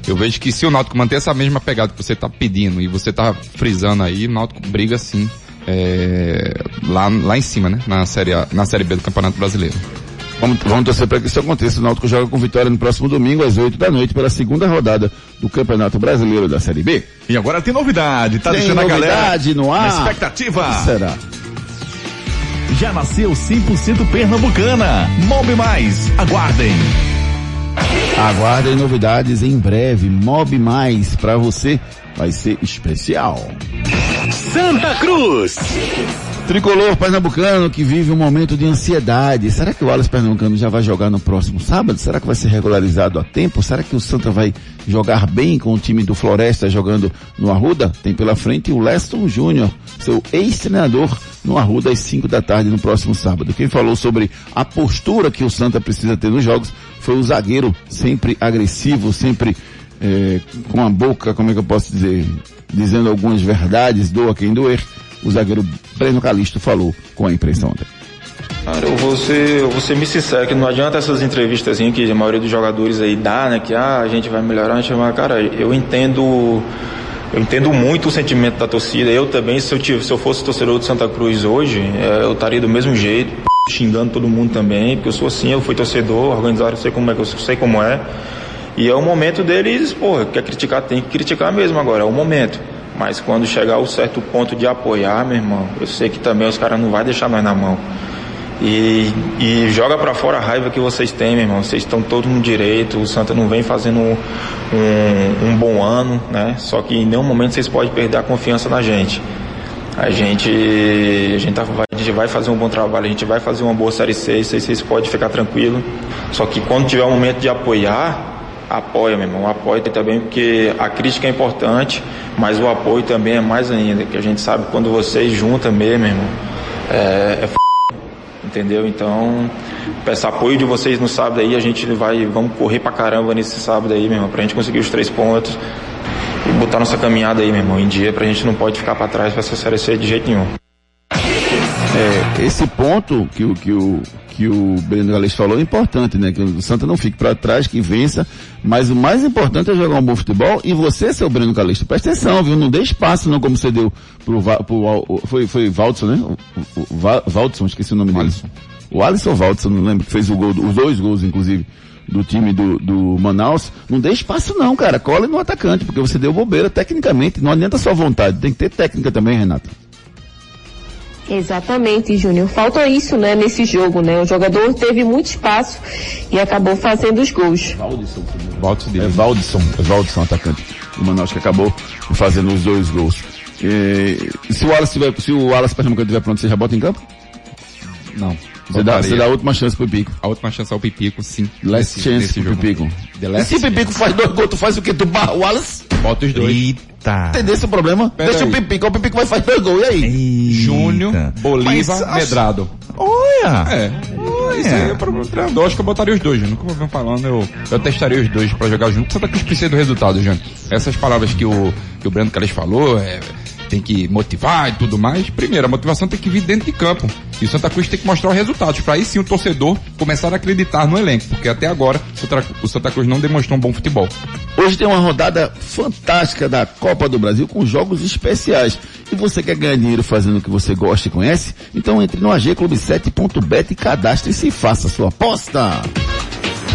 eu vejo que se o Náutico manter essa mesma pegada que você está pedindo e você está frisando aí, o Náutico briga sim é, lá, lá em cima, né? Na série, a, na série B do Campeonato Brasileiro. Vamos, vamos torcer para que isso aconteça. O Náutico joga com vitória no próximo domingo, às 8 da noite, pela segunda rodada do Campeonato Brasileiro da Série B. E agora tem novidade, tá tem deixando novidade a galera no ar. na expectativa. Que será? Já nasceu 100% pernambucana. Mob Mais, aguardem. Aguardem novidades em breve. Mob Mais para você vai ser especial. Santa Cruz. Tricolor pernambucano que vive um momento de ansiedade. Será que o Wallace Pernambucano já vai jogar no próximo sábado? Será que vai ser regularizado a tempo? Será que o Santa vai jogar bem com o time do Floresta jogando no Arruda? Tem pela frente o Leston Júnior, seu ex-treinador no Arruda às 5 da tarde no próximo sábado. Quem falou sobre a postura que o Santa precisa ter nos jogos foi o zagueiro sempre agressivo, sempre é, com a boca, como é que eu posso dizer, dizendo algumas verdades, doa quem doer o zagueiro Breno Calixto falou com a imprensa ontem. Cara, eu vou ser, eu vou ser me sincero, que não adianta essas entrevistas assim, que a maioria dos jogadores aí dá, né? Que ah, a gente vai melhorar, a gente vai. Cara, eu entendo. Eu entendo muito o sentimento da torcida. Eu também, se eu, tivesse, se eu fosse torcedor do Santa Cruz hoje, é, eu estaria do mesmo jeito, xingando todo mundo também, porque eu sou assim, eu fui torcedor, organizado, eu sei como é, eu sei como é. E é o momento deles, pô, quer criticar, tem que criticar mesmo agora, é o momento. Mas quando chegar o certo ponto de apoiar, meu irmão, eu sei que também os caras não vão deixar nós na mão. E, e joga para fora a raiva que vocês têm, meu irmão. Vocês estão todos no direito. O Santa não vem fazendo um, um, bom ano, né? Só que em nenhum momento vocês podem perder a confiança na gente. A gente, a gente, tá, a gente vai fazer um bom trabalho, a gente vai fazer uma boa Série 6, vocês, vocês podem ficar tranquilo. Só que quando tiver o momento de apoiar, apoia, meu irmão. Apoia também, porque a crítica é importante, mas o apoio também é mais ainda, que a gente sabe quando vocês juntam mesmo, meu irmão, é, é f entendeu? Então, peço apoio de vocês no sábado aí, a gente vai, vamos correr pra caramba nesse sábado aí, meu irmão, pra gente conseguir os três pontos e botar nossa caminhada aí, meu irmão, em dia, pra gente não pode ficar para trás pra essa série de jeito nenhum. É, esse ponto que o, que o, que o Breno Galês falou é importante, né? Que o Santa não fique para trás, que vença, mas o mais importante é jogar um bom futebol e você, seu Breno Calixto, presta atenção, viu? Não dê espaço não, como você deu pro, pro foi, foi Valdson, né? O, o, Valdson, esqueci o nome dele. O Alisson Valdson, não lembro, que fez o gol, os dois gols, inclusive, do time do, do Manaus. Não dê espaço não, cara. Cola no atacante, porque você deu bobeira tecnicamente. Não adianta só vontade, tem que ter técnica também, Renata. Exatamente, Júnior. Falta isso, né, nesse jogo, né? O jogador teve muito espaço e acabou fazendo os gols. Valdisson. É Valdisson, é Valdisson, atacante. O Manaus que acabou fazendo os dois gols. E, se o Wallace tiver, se o Wallace Pernambucano estiver pronto, você já bota em campo? Não. Você dá, você dá a última chance pro Pipico. A última chance ao Pipico, sim. Last nesse, chance nesse pro Pipico. E se o Pipico faz dois gols, tu faz o que? Tu barra o Wallace? Bota os dois. Eita. Entendeu esse problema? Pera Deixa aí. o Pipico, o Pipico vai fazer dois gols, e aí? Eita. Júnior, Bolívar, Mas, Medrado. Olha! É. Olha. Isso aí é para o treinador. Acho que eu botaria os dois, Júnior. Como eu venho falando, eu, eu testaria os dois para jogar junto. Só que eu precisa do resultado, Júnior. Essas palavras que o, que o Brando Calles falou, é, tem que motivar e tudo mais. Primeiro, a motivação tem que vir dentro de campo. E o Santa Cruz tem que mostrar os resultados, para aí sim o torcedor começar a acreditar no elenco, porque até agora o Santa Cruz não demonstrou um bom futebol. Hoje tem uma rodada fantástica da Copa do Brasil com jogos especiais. E você quer ganhar dinheiro fazendo o que você gosta e conhece? Então entre no agclube7.bet e cadastre-se e faça sua aposta.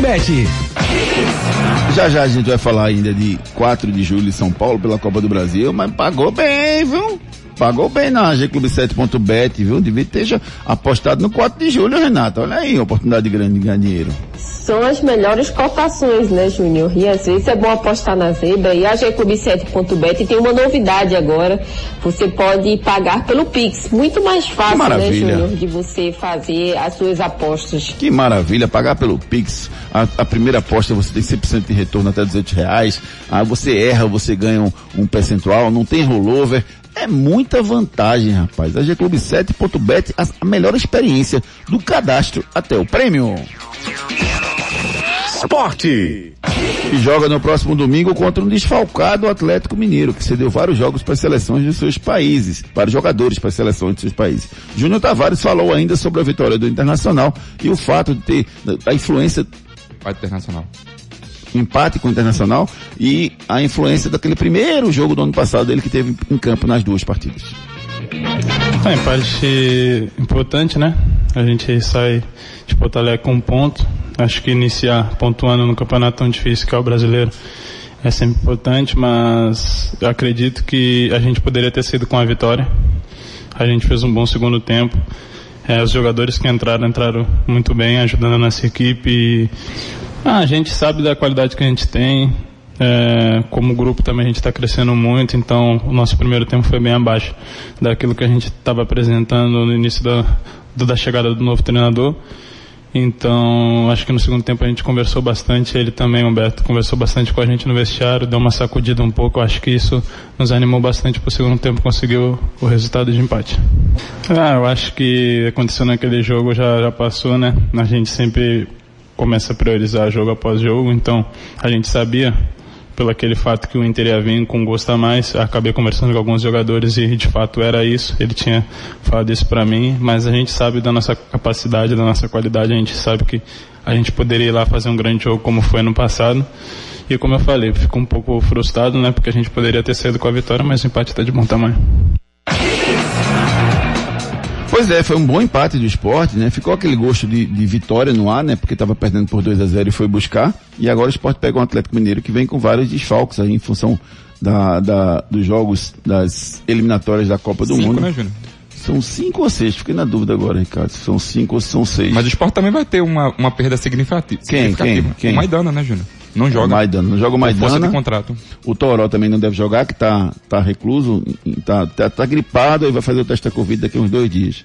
Bet. Já já a gente vai falar ainda de 4 de julho em São Paulo pela Copa do Brasil, mas pagou bem, viu? Pagou bem na gclube7.bet, viu? Devia ter apostado no 4 de julho, Renata. Olha aí, oportunidade grande de ganhar dinheiro são as melhores cotações, né, Júnior? E às vezes é bom apostar na zebra. E a G7.bet tem uma novidade agora. Você pode pagar pelo Pix. Muito mais fácil, né, Júnior, de você fazer as suas apostas. Que maravilha, pagar pelo Pix. A, a primeira aposta você tem 100% de retorno até 200 reais. Ah, você erra, você ganha um, um percentual, não tem rollover. É muita vantagem, rapaz. A G7.bet, a, a melhor experiência do cadastro até o prêmio. Esporte. E joga no próximo domingo contra um desfalcado Atlético Mineiro, que cedeu vários jogos para as seleções de seus países, para jogadores para as seleções de seus países. Júnior Tavares falou ainda sobre a vitória do Internacional e o fato de ter a influência. Internacional. Empate com o Internacional e a influência daquele primeiro jogo do ano passado dele que teve em campo nas duas partidas. É, importante, né? A gente sai de Porto Alegre com um ponto. Acho que iniciar pontuando no campeonato tão difícil que é o brasileiro é sempre importante, mas acredito que a gente poderia ter sido com a vitória. A gente fez um bom segundo tempo. É, os jogadores que entraram, entraram muito bem, ajudando a nossa equipe. E, ah, a gente sabe da qualidade que a gente tem. É, como grupo também a gente está crescendo muito, então o nosso primeiro tempo foi bem abaixo daquilo que a gente estava apresentando no início da, da chegada do novo treinador. Então, acho que no segundo tempo a gente conversou bastante, ele também, Humberto, conversou bastante com a gente no vestiário, deu uma sacudida um pouco, acho que isso nos animou bastante para o segundo tempo conseguir o, o, resultado de empate. Ah, eu acho que aconteceu naquele jogo já, já passou, né? A gente sempre começa a priorizar jogo após jogo, então a gente sabia pelo aquele fato que o Inter ia vir com gosto a mais. Acabei conversando com alguns jogadores e de fato era isso. Ele tinha falado isso para mim, mas a gente sabe da nossa capacidade, da nossa qualidade, a gente sabe que a gente poderia ir lá fazer um grande jogo como foi no passado. E como eu falei, fico um pouco frustrado, né, porque a gente poderia ter saído com a vitória, mas o empate está de bom tamanho. Pois é, foi um bom empate do esporte, né? Ficou aquele gosto de, de vitória no ar, né? Porque estava perdendo por 2 a 0 e foi buscar. E agora o esporte pega um Atlético Mineiro que vem com vários desfalques aí em função da, da, dos jogos das eliminatórias da Copa do cinco, Mundo. Né, Júnior? São cinco ou seis? Fiquei na dúvida agora, Ricardo. São cinco ou são seis? Mas o esporte também vai ter uma, uma perda significativa. Quem? Quem? Quem? O Maidana, né, Júnior? Não joga. O Maidana, não joga o Maidana. Força de contrato. O Toró também não deve jogar, que tá, tá recluso, tá, tá, tá gripado e vai fazer o teste da Covid daqui a uns dois dias.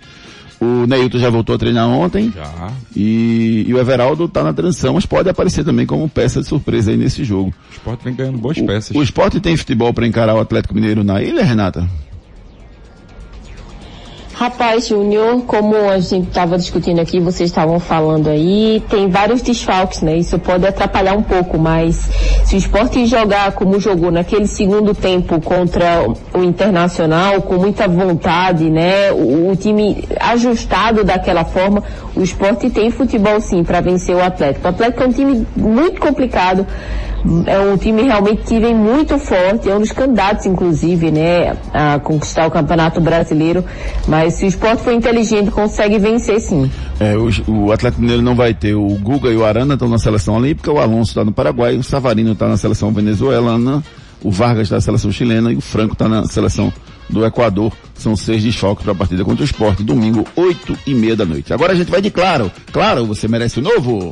O Neilton já voltou a treinar ontem. Já. E, e o Everaldo está na transição, mas pode aparecer também como peça de surpresa aí nesse jogo. O esporte vem ganhando boas o, peças. O esporte tem futebol para encarar o Atlético Mineiro na ilha, Renata? Rapaz, Júnior, como a gente estava discutindo aqui, vocês estavam falando aí, tem vários desfalques, né? Isso pode atrapalhar um pouco, mas se o esporte jogar como jogou naquele segundo tempo contra o Internacional, com muita vontade, né? O, o time ajustado daquela forma, o esporte tem futebol sim para vencer o Atlético. O Atlético é um time muito complicado, é um time realmente que vem muito forte, é um dos candidatos, inclusive, né, a conquistar o Campeonato Brasileiro. Mas se o esporte for inteligente, consegue vencer sim. É, o, o Atlético Mineiro não vai ter o Guga e o Arana estão na seleção olímpica, o Alonso está no Paraguai, o Savarino está na seleção venezuelana, o Vargas está na seleção chilena e o Franco está na seleção do Equador. São seis desfalques para a partida contra o esporte, domingo, oito e meia da noite. Agora a gente vai de claro. Claro, você merece o novo.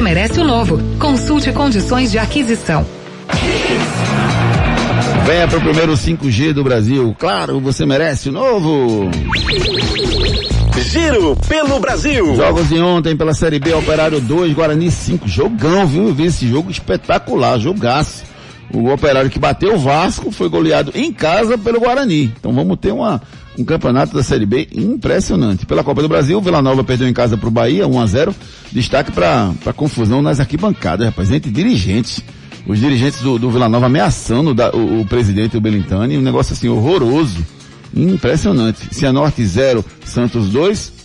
merece o novo. Consulte condições de aquisição. Venha para o primeiro 5G do Brasil. Claro, você merece o novo. Giro pelo Brasil. Jogos de ontem pela Série B, Operário 2, Guarani 5. Jogão, viu? Eu vi esse jogo espetacular, jogaço. O Operário que bateu o Vasco foi goleado em casa pelo Guarani. Então vamos ter uma, um campeonato da Série B impressionante. Pela Copa do Brasil, Vila Nova perdeu em casa para o Bahia, 1 a 0 Destaque para confusão nas arquibancadas, rapaz, entre dirigentes. Os dirigentes do, do Vila Nova ameaçando da, o, o, presidente, o Belintani, um negócio assim horroroso. Impressionante. Cianorte 0, Santos 2.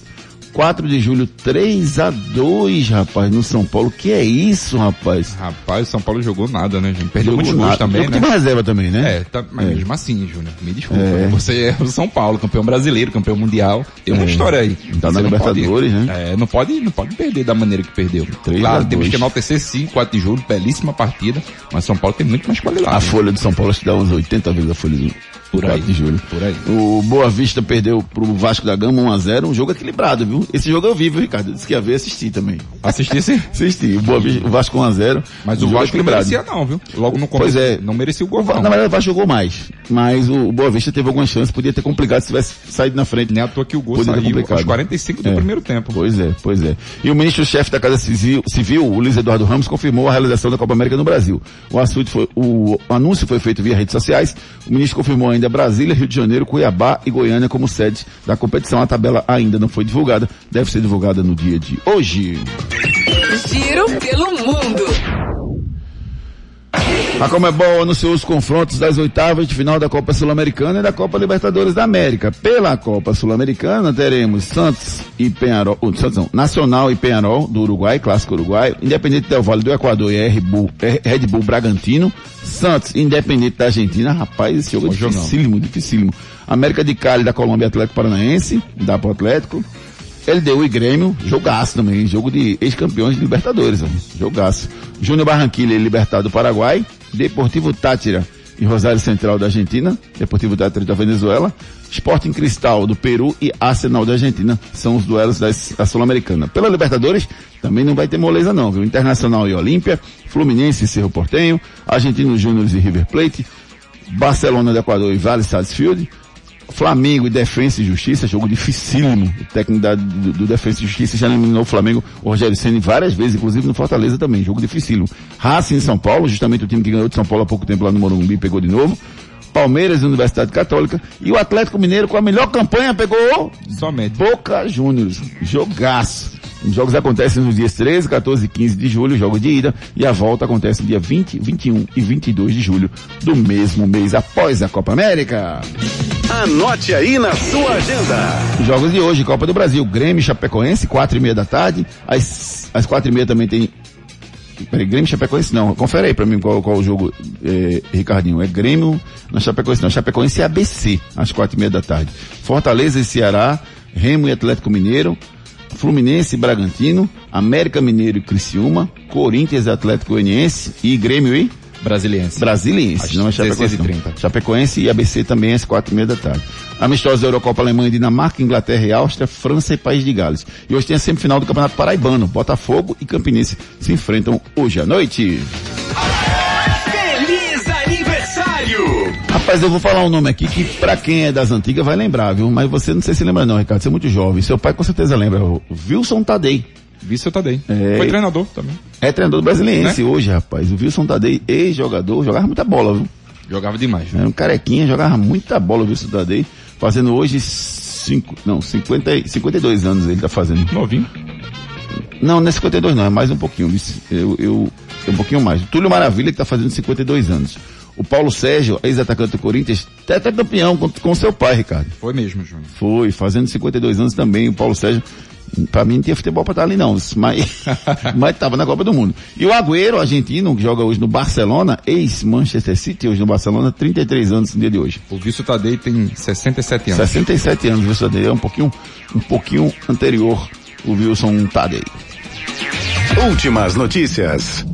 4 de julho, 3 a 2 rapaz, no São Paulo. Que é isso, rapaz? Rapaz, o São Paulo jogou nada, né, gente? Perdeu Jogou muitos gols também, Jogou né? time reserva também, né? É, tá, mas É. mesmo assim, Júnior, me desculpa. É. né? Você é o São Paulo, campeão brasileiro, campeão mundial. Tem uma É. história aí. Tá na Você Libertadores, pode, né? É, não pode, não pode perder da maneira que perdeu. Três a Claro, temos que enaltecer sim, 4 de julho, belíssima partida, mas São Paulo tem muito mais qualidade. A folha de São Paulo acho que dá uns 80 vezes a folha de Por 4 aí, de julho. por aí. O Boa Vista perdeu pro Vasco da Gama 1 a 0 um jogo equilibrado, viu? Esse jogo eu vi, viu, Ricardo? Disse que ia ver, assisti também. Assisti sim. Assisti. O, Boa o Vasco 1 a 0 Mas o Vasco não merecia não, viu? Logo no começo. Pois é. Não merecia o gol, Na não. verdade, o Vasco jogou mais. Mas o, o Boa Vista teve algumas chances, podia ter complicado se tivesse saído na frente. Nem à toa que o gol Podia ter saiu complicado. aos 45 do É. primeiro tempo. Pois é, pois é. E o ministro-chefe da Casa Civil, Civil, o Luiz Eduardo Ramos, confirmou a realização da Copa América no Brasil. O, assunto foi, o, o anúncio foi feito via redes sociais. O ministro confirmou ainda Brasília, Rio de Janeiro, Cuiabá e Goiânia como sede da competição. A tabela ainda não foi divulgada, deve ser divulgada no dia de hoje. Giro pelo mundo. A Comebol anunciou os confrontos das oitavas de final da Copa Sul-Americana e da Copa Libertadores da América. Pela Copa Sul-Americana teremos Santos e Penharol, oh, Santos não, Nacional e Penharol do Uruguai, clássico uruguaio, Independente Del Vale do Equador e Red Bull, Red Bull Bragantino, Santos Independente da Argentina, rapaz, esse jogo é dificílimo, dificílimo. América de Cali da Colômbia Atlético Paranaense, dá pro Atlético. LDU e Grêmio, jogaço também, jogo de ex-campeões de Libertadores, ó, jogaço. Júnior Barranquilla e Libertad do Paraguai, Deportivo Tátira e Rosário Central da Argentina, Deportivo Tátira da Venezuela, Sporting Cristal do Peru e Arsenal da Argentina são os duelos da Sul-Americana. Pela Libertadores, também não vai ter moleza não, viu? Internacional e Olímpia, Fluminense e Cerro Portenho, Argentinos Júniors e River Plate, Barcelona do Equador e Vale Sarsfield, Flamengo e Defensa e Justiça, jogo dificílimo. O técnico da- do, do Defensa e Justiça já eliminou o Flamengo, o Rogério Ceni várias vezes, inclusive no Fortaleza também, jogo dificílimo. Racing em São Paulo, justamente o time que ganhou de São Paulo há pouco tempo lá no Morumbi, pegou de novo. Palmeiras e Universidade Católica. E o Atlético Mineiro com a melhor campanha pegou Somente. Boca Juniors. Jogaço. Os jogos acontecem nos dias 13, 14 e 15 de julho, jogo de ida, e a volta acontece no dia 20, 21 e 22 de julho do mesmo mês após a Copa América. Anote aí na sua agenda. Os jogos de hoje, Copa do Brasil, Grêmio Chapecoense, quatro e meia da tarde. Às, às quatro e meia também tem. Peraí, Grêmio Chapecoense não. Confere aí pra mim qual, qual o jogo, eh, Ricardinho. É Grêmio na Chapecoense não. Chapecoense e ABC, às quatro e meia da tarde. Fortaleza e Ceará, Remo e Atlético Mineiro, Fluminense e Bragantino, América Mineiro e Criciúma, Corinthians e Atlético Goianiense e Grêmio e Brasiliense. Brasiliense, não é Chapecoense. 16h30. Chapecoense e ABC também às quatro e meia da tarde. Amistosos da Eurocopa Alemanha e Dinamarca, Inglaterra e Áustria, França e País de Gales. E hoje tem a semifinal do Campeonato Paraibano. Botafogo e Campinense se enfrentam hoje à noite. Rapaz, eu vou falar um nome aqui que pra quem é das antigas vai lembrar, viu? Mas você não sei se lembra não, Ricardo. Você é muito jovem. Seu pai com certeza lembra. Wilson Tadei. Wilson Tadei. É, Foi treinador também. É treinador do brasiliense Né? hoje, rapaz. O Wilson Tadei, ex-jogador, jogava muita bola, viu? Jogava demais. Era um carequinha, jogava muita bola o Wilson Tadei, fazendo hoje cinco, não, 50, e- 52 anos ele tá fazendo. Novinho? Não, não é 52 não, é mais um pouquinho. Eu, eu, é um pouquinho mais. Túlio Maravilha que tá fazendo 52 anos. O Paulo Sérgio, ex-atacante do Corinthians, tetracampeão com, com seu pai, Ricardo. Foi mesmo, Júnior. Foi, fazendo 52 anos também. O Paulo Sérgio, pra mim não tinha futebol pra estar ali não, mas, mas tava na Copa do Mundo. E o Agüero, argentino, que joga hoje no Barcelona, ex-Manchester City, hoje no Barcelona, 33 anos no dia de hoje. O Wilson Tadei tem 67 anos. 67 anos, Wilson Tadei, é um pouquinho, um pouquinho anterior, o Wilson Tadei. Últimas notícias.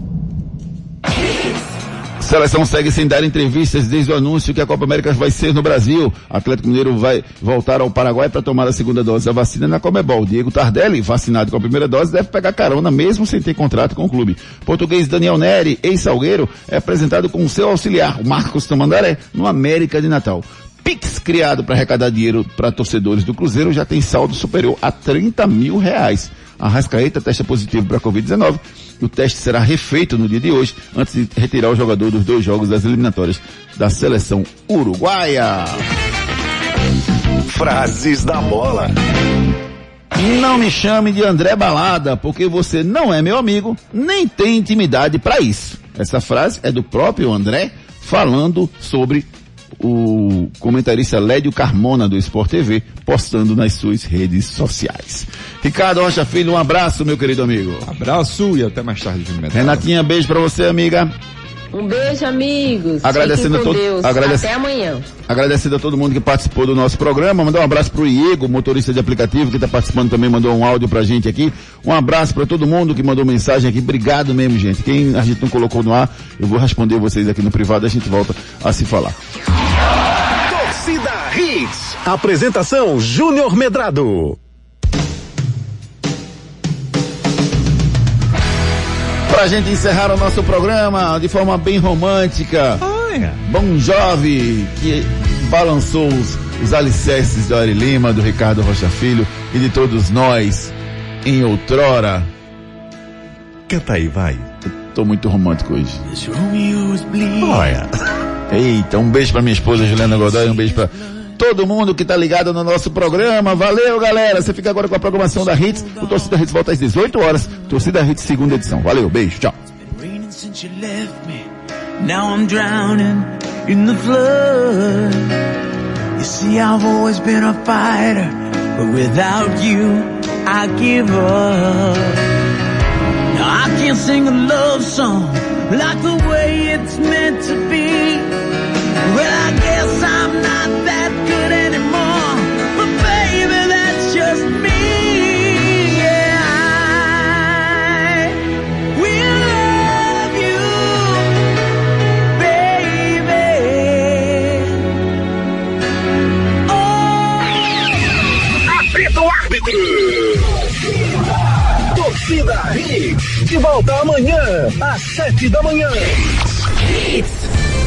Seleção segue sem dar entrevistas desde o anúncio que a Copa América vai ser no Brasil. Atlético Mineiro vai voltar ao Paraguai para tomar a segunda dose da vacina na Comebol. Diego Tardelli, vacinado com a primeira dose, deve pegar carona mesmo sem ter contrato com o clube. Português Daniel Neri, ex-Salgueiro, é apresentado com seu auxiliar, Marcos Tamandaré, no América de Natal. Pix criado para arrecadar dinheiro para torcedores do Cruzeiro já tem saldo superior a 30 mil reais. A Rascaeta testa positivo para a Covid-19. O teste será refeito no dia de hoje, antes de retirar o jogador dos dois jogos das eliminatórias da seleção uruguaia. Frases da bola. Não me chame de André Balada, porque você não é meu amigo, nem tem intimidade para isso. Essa frase é do próprio André falando sobre o comentarista Lédio Carmona do Sport TV, postando nas suas redes sociais. Ricardo Rocha Filho, um abraço, meu querido amigo. Abraço e até mais tarde, Júnior Medrado. Renatinha, beijo pra você, amiga. Um beijo, amigos. Agradecendo a com todo- Deus. agradece- Até amanhã. Agradecendo a todo mundo que participou do nosso programa. Mandar um abraço pro Iego, motorista de aplicativo, que está participando também, mandou um áudio pra gente aqui. Um abraço para todo mundo que mandou mensagem aqui. Obrigado mesmo, gente. Quem a gente não colocou no ar, eu vou responder vocês aqui no privado, a gente volta a se falar. Torcida Hits. Apresentação Júnior Medrado. Pra gente encerrar o nosso programa de forma bem romântica. Bom Jove, que balançou os, os alicerces do Ari Lima, do Ricardo Rocha Filho e de todos nós em outrora. Canta aí, vai. Tô muito romântico hoje. Olha. Eita, um beijo pra minha esposa Juliana Godoy, um beijo pra todo mundo que tá ligado no nosso programa. Valeu, galera. Você fica agora com a programação da Hits. O Torcida Hits volta às 18 horas. Torcida Hits, segunda edição. Valeu, beijo, tchau. like the way it's meant to be. Well, De volta amanhã, às sete da manhã.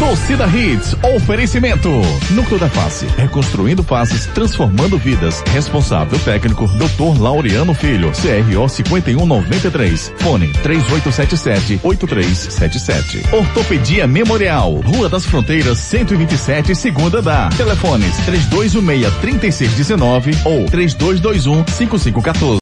Torcida Hits, oferecimento. Núcleo da Face, reconstruindo faces, transformando vidas. Responsável técnico, Dr. Laureano Filho, CRO 5193. Fone 3877-8377. Ortopedia Memorial, Rua das Fronteiras, 127, segunda da. Telefones 3216-3619 ou 3221-5514.